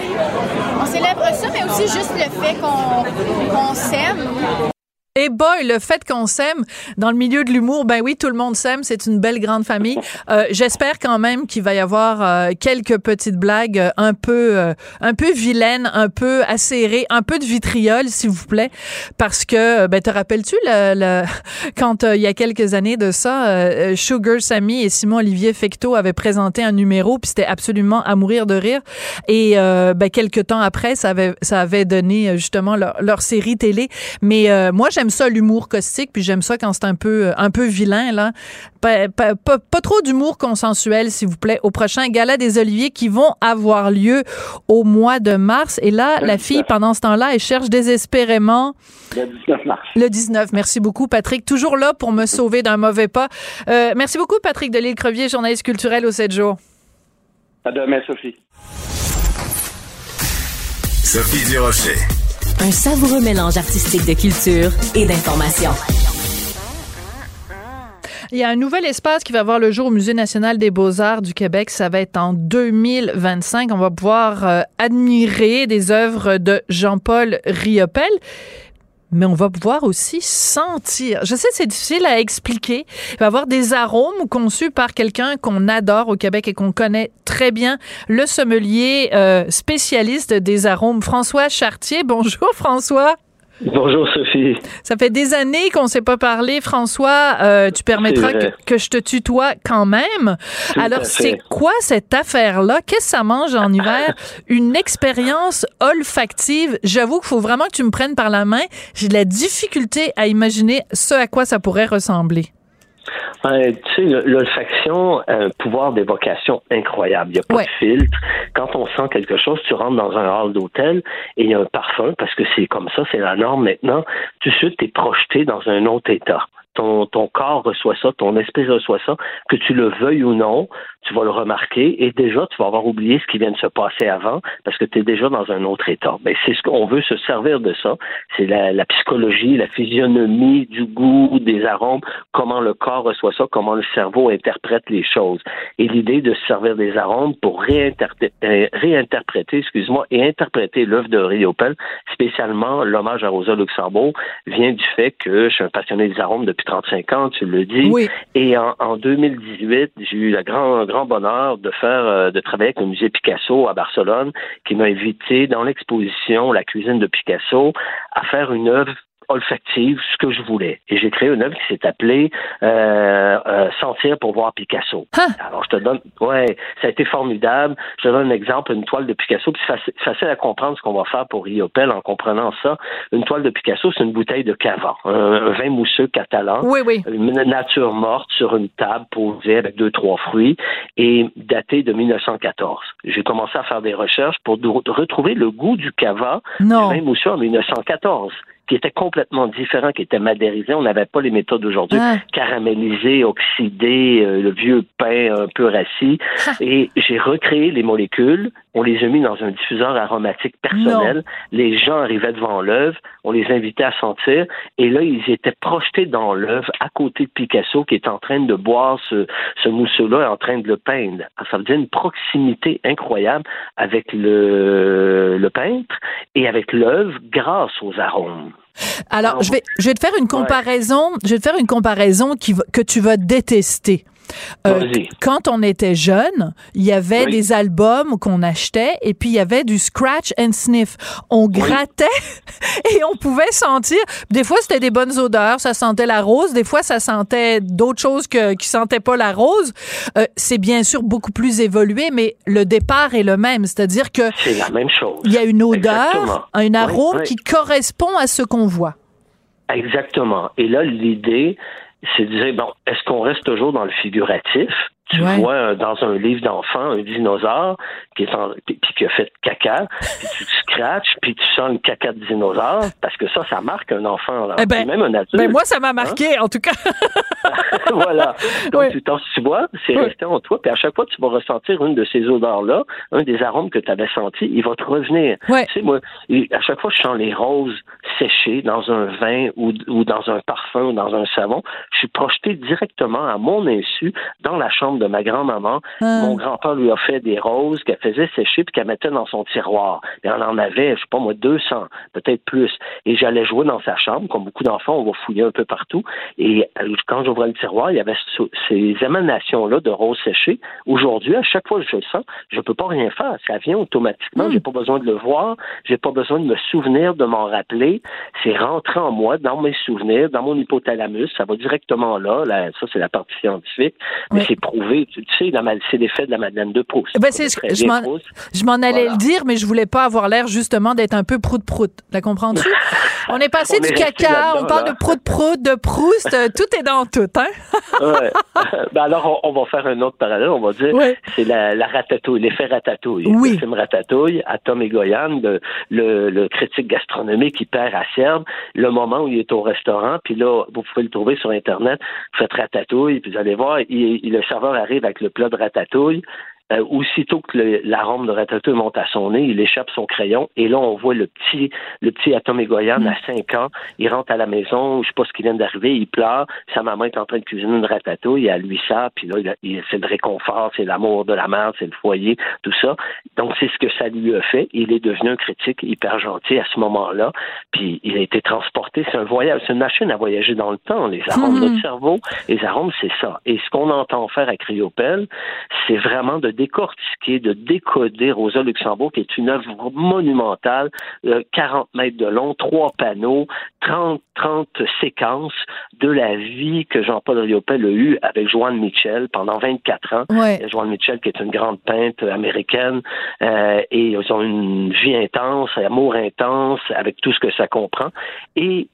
on célèbre ça, mais aussi juste le fait qu'on s'aime. Et boy, le fait qu'on s'aime dans le milieu de l'humour, ben oui, tout le monde s'aime, c'est une belle grande famille. Euh, J'espère quand même qu'il va y avoir euh, quelques petites blagues euh, un peu, euh, un peu vilaines, un peu acérées, un peu de vitriol, s'il vous plaît, parce que, ben te rappelles-tu le, le, quand il y a quelques années de ça, Sugar Sammy et Simon Olivier Fecto avaient présenté un numéro, puis c'était absolument à mourir de rire. Et ben quelques temps après, ça avait, ça avait donné justement leur, leur série télé. Mais moi, j'aime j'aime ça l'humour caustique, puis j'aime ça quand c'est un peu un peu vilain là. Pas, pas, pas, pas trop d'humour consensuel, s'il vous plaît, au prochain gala des Oliviers qui vont avoir lieu au mois de mars. Et là, la fille, pendant ce temps-là, elle cherche désespérément. Le 19 mars. Le 19. Merci beaucoup, Patrick. Toujours là pour me sauver d'un mauvais pas. Euh, merci beaucoup, Patrick Delisle-Crevier, journaliste culturel au 7 jours. À demain, Sophie. Sophie Durocher. Un savoureux mélange artistique de culture et d'information. Il y a un nouvel espace qui va voir le jour au Musée national des beaux-arts du Québec. Ça va être en 2025. On va pouvoir euh, admirer des œuvres de Jean-Paul Riopel mais on va pouvoir aussi sentir. Je sais, c'est difficile à expliquer. Il va y avoir des arômes conçus par quelqu'un qu'on adore au Québec et qu'on connaît très bien, le sommelier euh, spécialiste des arômes, François Chartier. Bonjour, François. Bonjour Sophie. Ça fait des années qu'on ne s'est pas parlé, François. Euh, tu permettras que, que, je te tutoie quand même. Alors, c'est quoi cette affaire-là? Qu'est-ce que ça mange en hiver? Une expérience olfactive. J'avoue qu'il faut vraiment que tu me prennes par la main. J'ai de la difficulté à imaginer ce à quoi ça pourrait ressembler. Euh, tu sais, l'olfaction a un pouvoir d'évocation incroyable. Il n'y a pas de filtre. Quand on sent quelque chose, tu rentres dans un hall d'hôtel et il y a un parfum, parce que c'est comme ça, c'est la norme maintenant. Tout de suite, tu es projeté dans un autre état ton, ton corps reçoit ça, ton esprit reçoit ça, que tu le veuilles ou non, tu vas le remarquer et déjà tu vas avoir oublié ce qui vient de se passer avant parce que tu es déjà dans un autre état. Ben, c'est ce qu'on veut se servir de ça. C'est la, la, psychologie, la physionomie du goût, des arômes, comment le corps reçoit ça, comment le cerveau interprète les choses. Et l'idée de se servir des arômes pour réinterpréter, euh, réinterpréter excuse-moi, et interpréter l'œuvre de Riopel, spécialement l'hommage à Rosa Luxembourg, vient du fait que je suis un passionné des arômes depuis 35 ans, tu le dis. Et en, en 2018, j'ai eu le grand, grand bonheur de faire, euh, de travailler avec le musée Picasso à Barcelone, qui m'a invité dans l'exposition La cuisine de Picasso à faire une œuvre olfactive ce que je voulais. Et j'ai créé une œuvre qui s'est appelée euh, euh, Sentir pour voir Picasso. Hein? Alors, je te donne, ouais, ça a été formidable. Je te donne un exemple, une toile de Picasso, puis c'est facile, à comprendre ce qu'on va faire pour Riopel en comprenant ça. Une toile de Picasso, c'est une bouteille de cava, un, vin mousseux catalan, oui, oui. une nature morte sur une table posée avec deux, trois fruits et daté de 1914. J'ai commencé à faire des recherches pour retrouver le goût du cava, non. du vin mousseux en 1914 qui était complètement différent, qui était madérisé. On n'avait pas les méthodes d'aujourd'hui, Ah. caramélisé, oxydé, euh, le vieux pain un peu rassis. Ah. Et j'ai recréé les molécules. On les a mis dans un diffuseur aromatique personnel. Les gens arrivaient devant l'œuvre. On les invitait à sentir. Et là, ils étaient projetés dans l'œuvre à côté de Picasso qui est en train de boire ce, ce mousseux-là et en train de le peindre. Alors, ça veut dire une proximité incroyable avec le, le peintre et avec l'œuvre grâce aux arômes. Alors, je vais, je vais te faire une comparaison. Je vais te faire une comparaison qui, va- que tu vas détester. Euh, quand on était jeune, il y avait Oui. des albums qu'on achetait et puis il y avait du scratch and sniff. On grattait et on pouvait sentir. Des fois, c'était des bonnes odeurs, ça sentait la rose. Des fois, ça sentait d'autres choses que, qui sentaient pas la rose. Euh, c'est bien sûr beaucoup plus évolué, mais le départ est le même. C'est-à-dire que C'est la même chose. il y a une odeur, Exactement. un arôme oui. qui correspond à ce qu'on voit. Exactement. Et là, l'idée, c'est de dire, bon, est-ce qu'on reste toujours dans le figuratif? Tu Ouais. vois euh, dans un livre d'enfant un dinosaure qui est en, puis qui a fait caca, puis tu scratches, puis tu sens le caca de dinosaure, parce que ça, ça marque un enfant, là. Eh ben, même un adulte. Ben moi, ça m'a marqué, en tout cas. voilà. Donc, tu, vois, c'est resté en toi. Puis à chaque fois tu vas ressentir une de ces odeurs-là, un des arômes que tu avais senti, il va te revenir. Tu sais, moi, à chaque fois je sens les roses séchées dans un vin ou, ou dans un parfum ou dans un savon, je suis projeté directement à mon insu dans la chambre de ma grand-maman. Ah. Mon grand-père lui a fait des roses qu'elle faisait sécher puis qu'elle mettait dans son tiroir. Et on en avait, je sais pas moi, 200, peut-être plus. Et j'allais jouer dans sa chambre, comme beaucoup d'enfants, on va fouiller un peu partout. Et euh, quand j'ouvrais le tiroir, il y avait ce- ces émanations-là de roses séchées. Aujourd'hui, à chaque fois que je le sens, je peux pas rien faire. Ça vient automatiquement. Mm. J'ai pas besoin de le voir. J'ai pas besoin de me souvenir, de m'en rappeler. c'est rentré en moi, dans mes souvenirs, dans mon hypothalamus, ça va directement là, là ça c'est la partie scientifique, mais c'est prouvé, tu, sais, c'est l'effet de la Madeleine de Proust. Ben, c'est je m'en allais le dire, mais je voulais pas avoir l'air justement d'être un peu prout-prout. La comprends-tu? on est passé du caca, on parle de prout-prout, de Proust, euh, tout est dans tout, hein? ouais. ben alors, on, va faire un autre parallèle, on va dire, c'est la, la ratatouille, l'effet ratatouille. Oui. Le film Ratatouille, à Tom Egoyan, le, le, critique gastronomique hyper acerbe, le moment où il est au restaurant, puis là, vous pouvez le trouver sur Internet, vous faites ratatouille, puis vous allez voir, il, le serveur arrive avec le plat de ratatouille, euh, aussitôt que l'arôme de ratatouille monte à son nez, il échappe son crayon et là on voit le petit le petit Atom Egoyan mm. à 5 ans, il rentre à la maison, je sais pas ce qui vient d'arriver, il pleure, sa maman est en train de cuisiner une ratatouille, elle lui ça, puis là c'est le réconfort, c'est l'amour de la mère, c'est le foyer, tout ça. Donc c'est ce que ça lui a fait. Il est devenu un critique hyper gentil à ce moment-là, puis il a été transporté. C'est un voyage, c'est une machine à voyager dans le temps. Les arômes, de mm-hmm. notre cerveau, les arômes, c'est ça. Et ce qu'on entend faire à Cryopel, c'est vraiment de décortiquer, de décoder Rosa Luxembourg, qui est une œuvre monumentale, 40 euh, mètres de long, trois panneaux, 30, 30 séquences de la vie que Jean-Paul Riopel a eue avec Joanne Mitchell pendant 24 ans. Joanne Mitchell, qui est une grande peintre américaine, euh, et ils ont une vie intense, un amour intense, avec tout ce que ça comprend. Et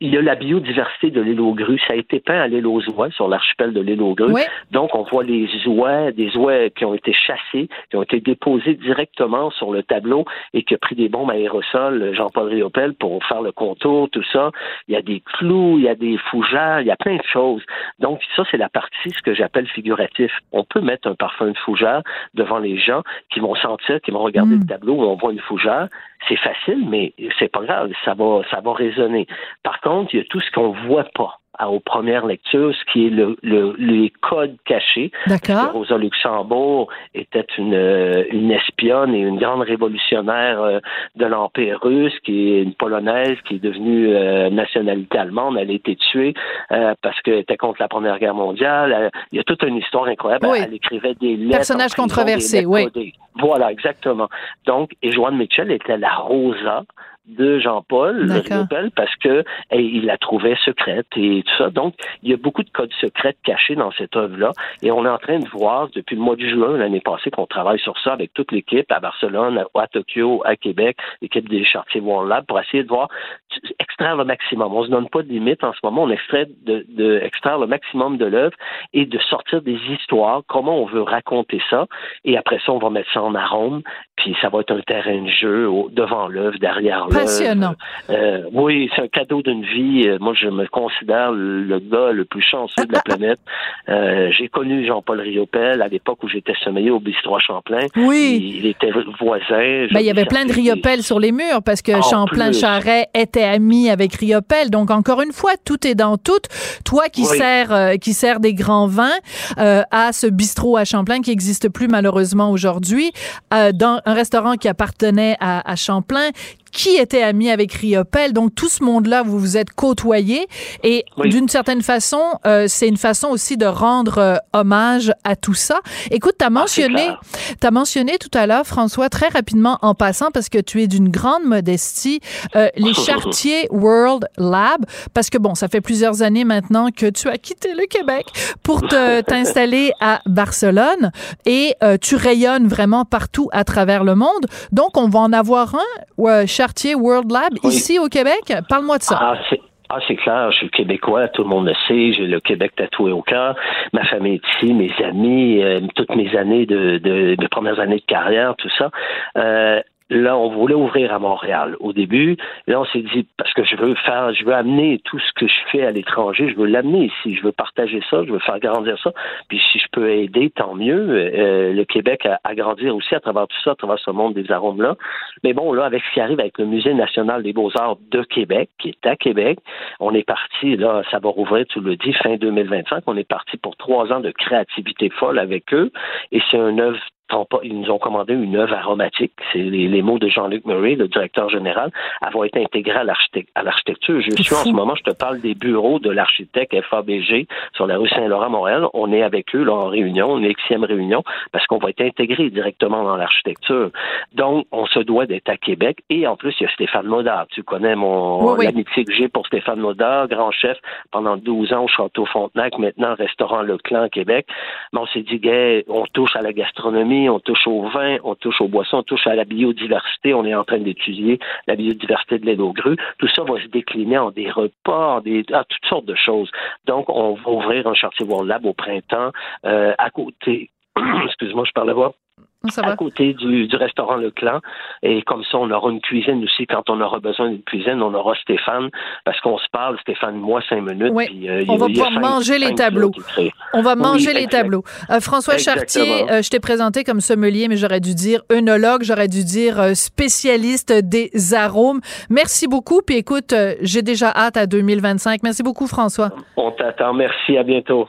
il y a la biodiversité de l'île aux grues. Ça a été peint à l'île aux oies, sur l'archipel de l'île aux grues. Donc, on voit les oies, des oies qui ont été chassées, qui ont été déposées directement sur le tableau et qui ont pris des bombes à aérosol, Jean-Paul Riopel, pour faire le contour, tout ça. Il y a des clous, il y a des fougères, il y a plein de choses. Donc, ça, c'est la partie, ce que j'appelle figuratif. On peut mettre un parfum de fougère devant les gens qui vont sentir, qui vont regarder mm. le tableau où on voit une fougère. C'est facile, mais c'est pas grave, ça va, ça va résonner. Par contre, il y a tout ce qu'on voit pas aux premières lectures, ce qui est le, les codes cachés. D'accord. Rosa Luxembourg était une, euh, une espionne et une grande révolutionnaire euh, de l'Empire russe, qui est une Polonaise, qui est devenue euh, nationalité allemande. Elle a été tuée parce qu'elle était contre la Première Guerre mondiale. il y a toute une histoire incroyable. Elle, écrivait des lettres. Personnage controversé, oui. Voilà, exactement. Donc, et Joanne Mitchell était la Rosa de Jean-Paul parce que il la trouvait secrète et tout ça. Donc, il y a beaucoup de codes secrets cachés dans cette œuvre-là. Et on est en train de voir depuis le mois de juin l'année passée qu'on travaille sur ça avec toute l'équipe à Barcelone, à, Tokyo, à Québec, l'équipe des Chartiers World Lab pour essayer de voir extraire le maximum. On se donne pas de limite en ce moment. On extrait de, de extraire le maximum de l'œuvre et de sortir des histoires, comment on veut raconter ça. Et après ça, on va mettre ça en arôme. Puis ça va être un terrain de jeu devant l'œuvre, derrière l'œuvre. Passionnant. Euh, oui, c'est un cadeau d'une vie. Euh, moi, je me considère le gars le plus chanceux de la planète. Euh, j'ai connu Jean-Paul Riopel à l'époque où j'étais sommeillé au bistrot Champlain. Oui. Il, était voisin. Ben, il y avait plein de Riopel sur les murs parce que Champlain-Charret était ami avec Riopel. Donc, encore une fois, tout est dans tout. Toi qui sers, qui sert des grands vins à ce bistrot à Champlain qui n'existe plus malheureusement aujourd'hui, dans un restaurant qui appartenait à, Champlain, qui était ami avec Riopel. Donc, tout ce monde-là, vous vous êtes côtoyés. Et d'une certaine façon, euh, c'est une façon aussi de rendre euh, hommage à tout ça. Écoute, tu as ah, mentionné, as mentionné tout à l'heure, François, très rapidement en passant, parce que tu es d'une grande modestie, euh, les Chartiers World Lab, parce que bon, ça fait plusieurs années maintenant que tu as quitté le Québec pour t'installer à Barcelone et tu rayonnes vraiment partout à travers le monde. Donc, on va en avoir un, Chartier World Lab ici au Québec. Parle-moi de ça. Ah, ah, c'est clair, je suis québécois, tout le monde le sait, j'ai le Québec tatoué au cœur, ma famille est ici, mes amis, euh, toutes mes années de, de, mes premières années de carrière, tout ça. Euh, Là, on voulait ouvrir à Montréal au début. Là, on s'est dit parce que je veux faire, je veux amener tout ce que je fais à l'étranger, je veux l'amener ici, je veux partager ça, je veux faire grandir ça. Puis si je peux aider, tant mieux. Euh, le Québec à, grandir aussi à travers tout ça, à travers ce monde des arômes là. Mais bon, là, avec ce qui arrive avec le Musée national des beaux arts de Québec, qui est à Québec, on est parti. Là, ça va rouvrir, tu le dis, fin 2025. On est parti pour trois ans de créativité folle avec eux. Et c'est une œuvre ils nous ont commandé une œuvre aromatique. C'est les, mots de Jean-Luc Murray, le directeur général, avoir été intégrés à l'architecture. Je suis en ce moment, je te parle des bureaux de l'architecte FABG sur la rue Saint-Laurent, Montréal. On est avec eux là, en réunion, une Xème réunion, parce qu'on va être intégré directement dans l'architecture. Donc, on se doit d'être à Québec. Et en plus, il y a Stéphane Modard. Tu connais mon l'amitié que j'ai pour Stéphane Modard, grand chef pendant 12 ans au Château Frontenac, maintenant restaurant Le Clan Québec. Mais on s'est dit, gay, on touche à la gastronomie on touche au vin, on touche aux boissons, on touche à la biodiversité. On est en train d'étudier la biodiversité de l'aide aux grues. Tout ça va se décliner en des en des, à toutes sortes de choses. Donc, on va ouvrir un Chartier World Lab au printemps euh, à côté. Excuse-moi, je parle à voix à côté du, restaurant Le Clan. Et comme ça, on aura une cuisine aussi. Quand on aura besoin d'une cuisine, on aura Stéphane, parce qu'on se parle, Stéphane, moi, cinq minutes. Euh, on va pouvoir manger les tableaux. On va manger les tableaux. François Chartier, euh, je t'ai présenté comme sommelier, mais j'aurais dû dire œnologue, j'aurais dû dire euh, spécialiste des arômes. Merci beaucoup. Puis écoute, j'ai déjà hâte à 2025. Merci beaucoup, François. On t'attend. Merci. À bientôt.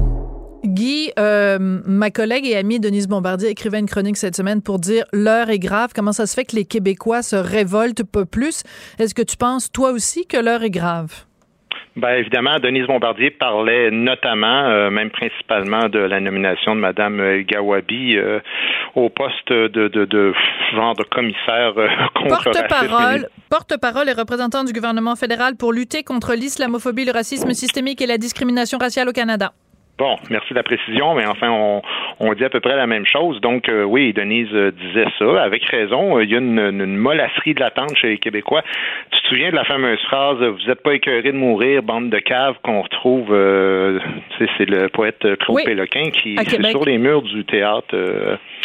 Guy, euh, ma collègue et amie Denise Bombardier écrivait une chronique cette semaine pour dire l'heure est grave. Comment ça se fait que les Québécois se révoltent pas plus? Est-ce que tu penses, toi aussi, que l'heure est grave? Bien, évidemment, Denise Bombardier parlait notamment, euh, même principalement, de la nomination de Mme euh, Gawabi au poste de, de, genre de commissaire contre Porte-parole, porte-parole et représentant du gouvernement fédéral pour lutter contre l'islamophobie, le racisme systémique et la discrimination raciale au Canada. Bon, merci de la précision, mais enfin, on, dit à peu près la même chose. Donc, euh, oui, Denise euh, disait ça, avec raison. Euh, il y a une, une molasserie de l'attente chez les Québécois. Tu te souviens de la fameuse phrase Vous n'êtes pas écœuré de mourir, bande de caves, qu'on retrouve, c'est le poète Claude Péloquin qui, est sur les murs du théâtre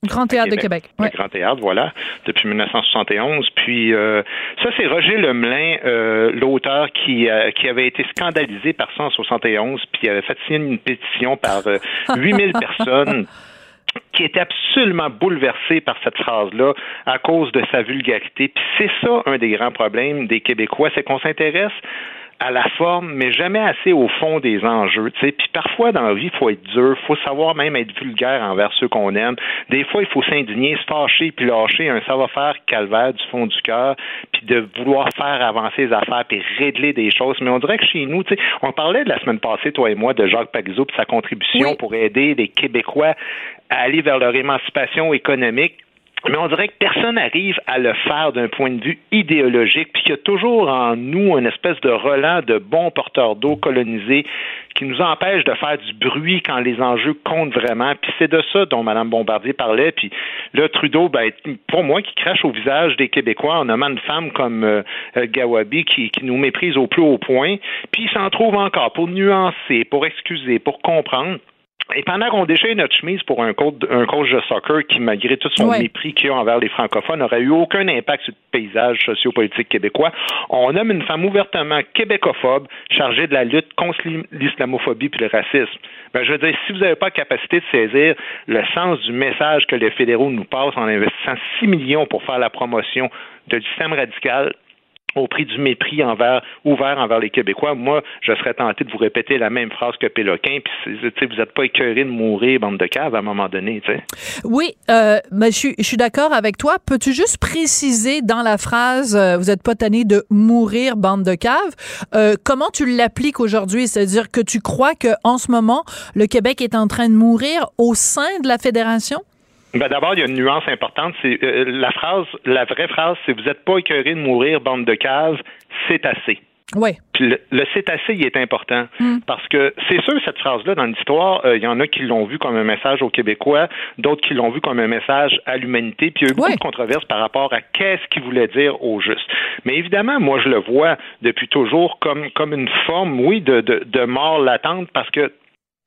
Grand Théâtre de Québec. Oui. Grand Théâtre, voilà, depuis 1971. Puis euh, ça, c'est Roger Lemelin, euh, l'auteur qui, euh, qui avait été scandalisé par 171, puis avait fait signer une pétition par 8000 personnes qui était absolument bouleversé par cette phrase-là à cause de sa vulgarité. Puis c'est ça un des grands problèmes des Québécois, c'est qu'on s'intéresse à la forme, mais jamais assez au fond des enjeux. Puis parfois dans la vie, il faut être dur, il faut savoir même être vulgaire envers ceux qu'on aime. Des fois, il faut s'indigner, se fâcher, puis lâcher un savoir-faire calvaire du fond du cœur, puis de vouloir faire avancer les affaires, puis régler des choses. Mais on dirait que chez nous, on parlait de la semaine passée, toi et moi, de Jacques Pagzo et sa contribution pour aider les Québécois à aller vers leur émancipation économique mais on dirait que personne n'arrive à le faire d'un point de vue idéologique, puis qu'il y a toujours en nous une espèce de relent de bons porteurs d'eau colonisés qui nous empêche de faire du bruit quand les enjeux comptent vraiment. Puis c'est de ça dont Mme Bombardier parlait. Puis là, Trudeau, ben, pour moi, qui crache au visage des Québécois en nommant une femme comme euh, euh, Gawabi qui, qui nous méprise au plus haut point. Puis il s'en trouve encore pour nuancer, pour excuser, pour comprendre. Et pendant qu'on déchire notre chemise pour un coach, un coach de soccer qui, malgré tout son mépris qu'il a envers les francophones, n'aurait eu aucun impact sur le paysage sociopolitique québécois, on nomme une femme ouvertement québécophobe chargée de la lutte contre l'islamophobie et le racisme. Ben, je veux dire, si vous n'avez pas la capacité de saisir le sens du message que les fédéraux nous passent en investissant 6 millions pour faire la promotion de l'islam radical, au prix du mépris envers, ouvert envers les Québécois. Moi, je serais tenté de vous répéter la même phrase que Péloquin, puis vous n'êtes pas écœuré de mourir, bande de caves, à un moment donné. Oui, euh, mais je, suis d'accord avec toi. Peux-tu juste préciser dans la phrase euh, Vous n'êtes pas tanné de mourir, bande de caves euh, comment tu l'appliques aujourd'hui? C'est-à-dire que tu crois qu'en ce moment, le Québec est en train de mourir au sein de la Fédération? Ben D'abord, il y a une nuance importante. C'est euh, la phrase, la vraie phrase, c'est vous n'êtes pas écœuré de mourir, bande de caves, c'est assez. Oui. Puis le, le c'est assez, il est important. Mm. Parce que c'est sûr, cette phrase-là, dans l'histoire, euh, il y en a qui l'ont vu comme un message aux Québécois, d'autres qui l'ont vu comme un message à l'humanité. Puis il y a eu beaucoup de controverses par rapport à qu'est-ce qu'il voulait dire au juste. Mais évidemment, moi, je le vois depuis toujours comme, comme une forme, oui, de, de, de mort latente parce que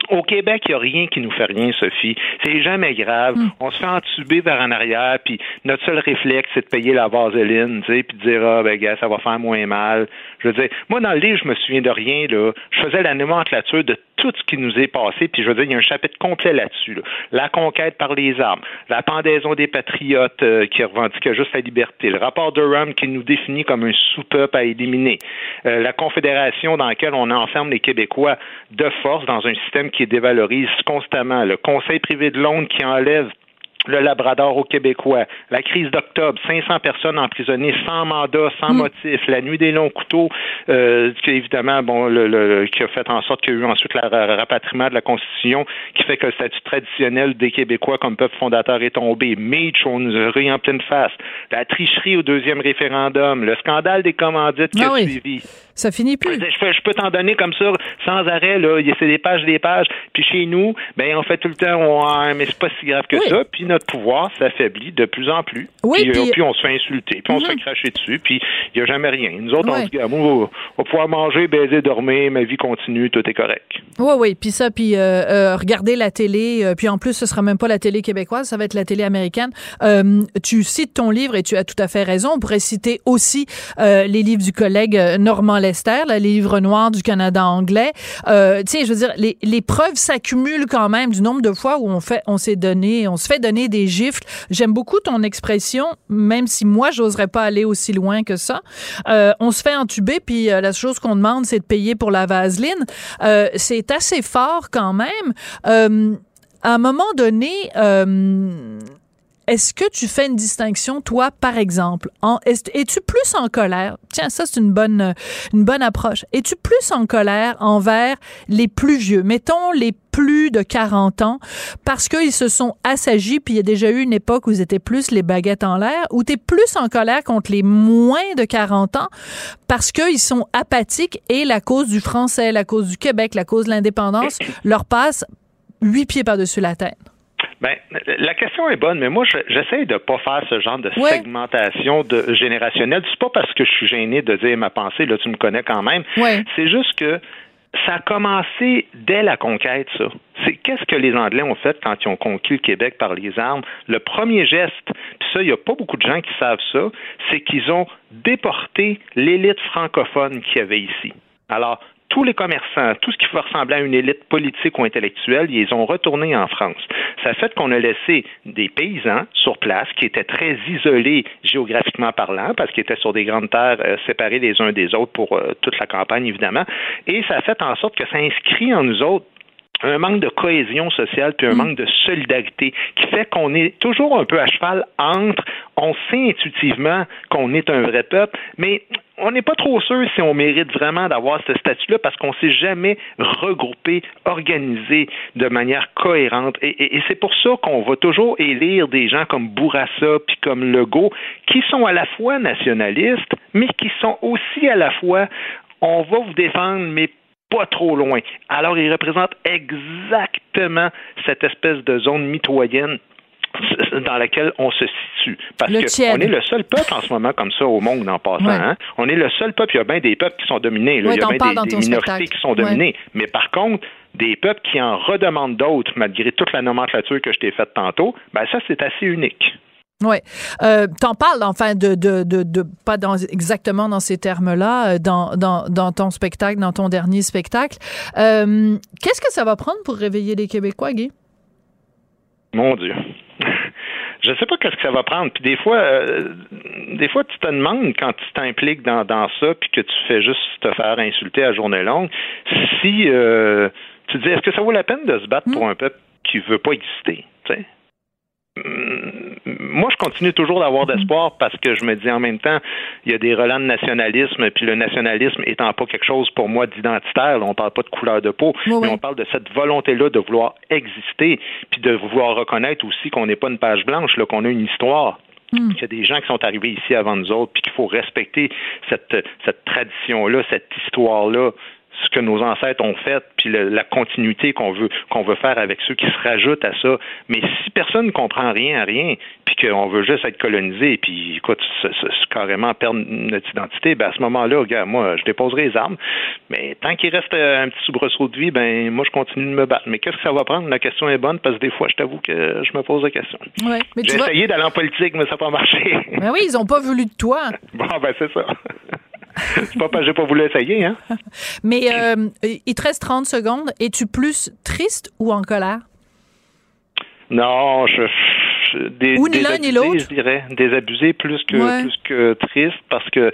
au Québec, il n'y a rien qui nous fait rien, Sophie. C'est jamais grave. Hmm. On se fait entuber vers en arrière, puis notre seul réflexe, c'est de payer la vaseline, tu sais, puis de dire, ah, ben, gars, ça va faire moins mal. Je veux dire, moi, dans le livre, je me souviens de rien, là. Je faisais la nomenclature de tout ce qui nous est passé, puis je veux dire, il y a un chapitre complet là-dessus. là. La conquête par les armes, la pendaison des patriotes euh, qui revendiquaient juste la liberté, le rapport de qui nous définit comme un sous-peuple à éliminer, euh, la confédération dans laquelle on enferme les Québécois de force dans un système qui dévalorise constamment, le Conseil privé de Londres qui enlève le Labrador aux Québécois, la crise d'octobre, 500 personnes emprisonnées sans mandat, sans motif, la nuit des longs couteaux, euh, qui évidemment, bon, le, le- qui a fait en sorte qu'il y a eu ensuite le ra- rapatriement de la Constitution, qui fait que le statut traditionnel des Québécois comme peuple fondateur est tombé. Mitch, on nous a ri en pleine face. La tricherie au deuxième référendum, le scandale des commandites qui Ah a oui. suivi. Ça finit plus. Je peux, je peux t'en donner comme ça, sans arrêt, là. C'est des pages, des pages. Puis chez nous, ben, on fait tout le temps, on, mais c'est pas si grave que ça. Puis notre pouvoir s'affaiblit de plus en plus. Oui, puis, euh, puis- puis on se fait insulter. Puis on se Mhm. fait cracher dessus. Puis il n'y a jamais rien. Nous autres, on se dit, ah, moi, on va- on va pouvoir manger, baiser, dormir, ma vie continue, tout est correct. Oui, oui. Puis ça, puis euh, euh, regarder la télé. euh, puis en plus, ce sera même pas la télé québécoise, ça va être la télé américaine. Tu cites ton livre et tu as tout à fait raison. On pourrait citer aussi les livres du collègue Normand Lester, là, les livres noirs du Canada anglais. Euh, tu sais, je veux dire, les, les preuves s'accumulent quand même du nombre de fois où on fait, on s'est donné, on se fait donner des gifles. J'aime beaucoup ton expression, même si moi, j'oserais pas aller aussi loin que ça. Euh, on se fait entuber, puis euh, la chose qu'on demande, c'est de payer pour la vaseline. Euh, c'est assez fort quand même. Euh, à un moment donné, euh, est-ce que tu fais une distinction, toi, par exemple? Es-tu plus en colère? Tiens, ça, c'est une bonne, euh, une bonne approche. Es-tu plus en colère envers les plus vieux? Mettons les plus de 40 ans, parce qu'ils se sont assagis, puis il y a déjà eu une époque où ils étaient plus les baguettes en l'air, ou tu plus en colère contre les moins de 40 ans, parce qu'ils sont apathiques et la cause du français, la cause du Québec, la cause de l'indépendance leur passe huit pieds par-dessus la tête? Ben, la question est bonne, mais moi, je- j'essaie de pas faire ce genre de Ouais. segmentation de, générationnelle. C'est pas parce que je suis gêné de dire ma pensée, là, tu me connais quand même. Ouais. C'est juste que ça a commencé dès la conquête, ça. C'est qu'est-ce que les Anglais ont fait quand ils ont conquis le Québec par les armes? Le premier geste, puis ça, il n'y a pas beaucoup de gens qui savent ça, c'est qu'ils ont déporté l'élite francophone qu'il y avait ici. Alors, tous les commerçants, tout ce qui pouvait ressembler à une élite politique ou intellectuelle, ils ont retournés en France. Ça fait qu'on a laissé des paysans sur place qui étaient très isolés géographiquement parlant, parce qu'ils étaient sur des grandes terres euh, séparées les uns des autres pour euh, toute la campagne, évidemment. Et ça a fait en sorte que ça inscrit en nous autres un manque de cohésion sociale puis un manque de solidarité qui fait qu'on est toujours un peu à cheval entre on sait intuitivement qu'on est un vrai peuple mais on n'est pas trop sûr si on mérite vraiment d'avoir ce statut-là parce qu'on s'est jamais regroupé, organisé de manière cohérente. Et, et- et c'est pour ça qu'on va toujours élire des gens comme Bourassa puis comme Legault qui sont à la fois nationalistes, mais qui sont aussi à la fois on va vous défendre, mais pas trop loin. Alors, il représente exactement cette espèce de zone mitoyenne dans laquelle on se situe. Parce Le tiède. qu'on est le seul peuple en ce moment comme ça au monde en passant. Ouais. hein. On est le seul peuple, il y a bien des peuples qui sont dominés, là. Ouais, il y a bien des, minorités spectacle. qui sont dominées. Mais par contre, des peuples qui en redemandent d'autres, malgré toute la nomenclature que je t'ai faite tantôt, ben ça, c'est assez unique. Oui. Euh, T'en parles, enfin, de, de, de, de pas dans, exactement dans ces termes-là, euh, dans, dans, dans ton spectacle, dans ton dernier spectacle. Euh, Qu'est-ce que ça va prendre pour réveiller les Québécois, Guy? Mon Dieu. Je sais pas qu'est-ce que ça va prendre. Puis des fois, euh, des fois, tu te demandes quand tu t'impliques dans, dans ça, puis que tu fais juste te faire insulter à journée longue, si euh, tu te dis est-ce que ça vaut la peine de se battre pour un peuple qui veut pas exister, tu sais? Hum, Moi, je continue toujours d'avoir d'espoir parce que je me dis en même temps, il y a des relents de nationalisme, puis le nationalisme étant pas quelque chose pour moi d'identitaire, on parle pas de couleur de peau, Oui, mais oui. on parle de cette volonté-là de vouloir exister, puis de vouloir reconnaître aussi qu'on n'est pas une page blanche, qu'on a une histoire. Hmm. Il y a des gens qui sont arrivés ici avant nous autres, puis qu'il faut respecter cette, cette tradition-là, cette histoire-là ce que nos ancêtres ont fait, puis la continuité qu'on veut qu'on veut faire avec ceux qui se rajoutent à ça. Mais si personne ne comprend rien à rien, puis qu'on veut juste être colonisé, puis écoute, carrément perdre notre identité, ben à ce moment-là, regarde, moi, je déposerai les armes. Mais tant qu'il reste euh, un petit soubresaut de vie, ben moi, je continue de me battre. Mais qu'est-ce que ça va prendre? La question est bonne parce que des fois, je t'avoue que je me pose la question. Ouais, J'ai essayé d'aller en politique, mais ça n'a pas marché. Ben oui, ils n'ont pas voulu de toi. Bon, ben c'est ça. C'est pas parce que j'ai pas voulu essayer, hein? Mais euh, il te reste 30 secondes. Es-tu plus triste ou en colère? Non, je, des, Ou ni l'un ni l'autre. Je dirais désabusé plus que plus que triste parce que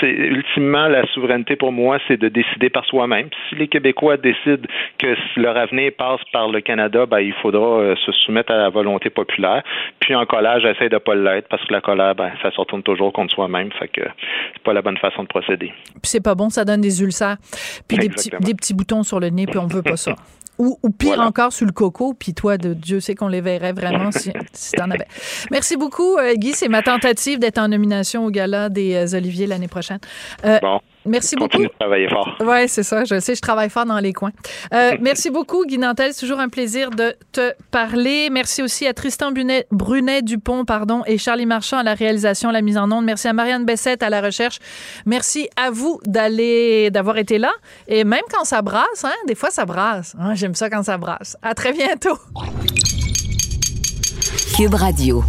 c'est ultimement la souveraineté pour moi, c'est de décider par soi-même. Si les Québécois décident que leur avenir passe par le Canada, ben il faudra euh, se soumettre à la volonté populaire. Puis en colère, j'essaie de pas l'être parce que la colère, ben ça se retourne toujours contre soi-même, fait que c'est pas la bonne façon de procéder. Puis c'est pas bon, ça donne des ulcères, puis des petits, des petits boutons sur le nez, puis on veut pas ça. Ou, pire encore sur le coco, puis toi, de Dieu sait qu'on les verrait vraiment si, si t'en avais. Merci beaucoup, euh, Guy. C'est ma tentative d'être en nomination au gala des euh, Oliviers l'année prochaine. Euh, bon. Merci Continue beaucoup. de travailler fort. Oui, c'est ça. Je sais, je travaille fort dans les coins. Euh, merci beaucoup, Guy Nantel. C'est toujours un plaisir de te parler. Merci aussi à Tristan Brunet, Brunet Dupont pardon, et Charlie Marchand à la réalisation, la mise en onde. Merci à Marianne Bessette à la recherche. Merci à vous d'aller, d'avoir été là. Et même quand ça brasse, hein, des fois ça brasse. Hein, J'aime ça quand ça brasse. À très bientôt. Cube Radio.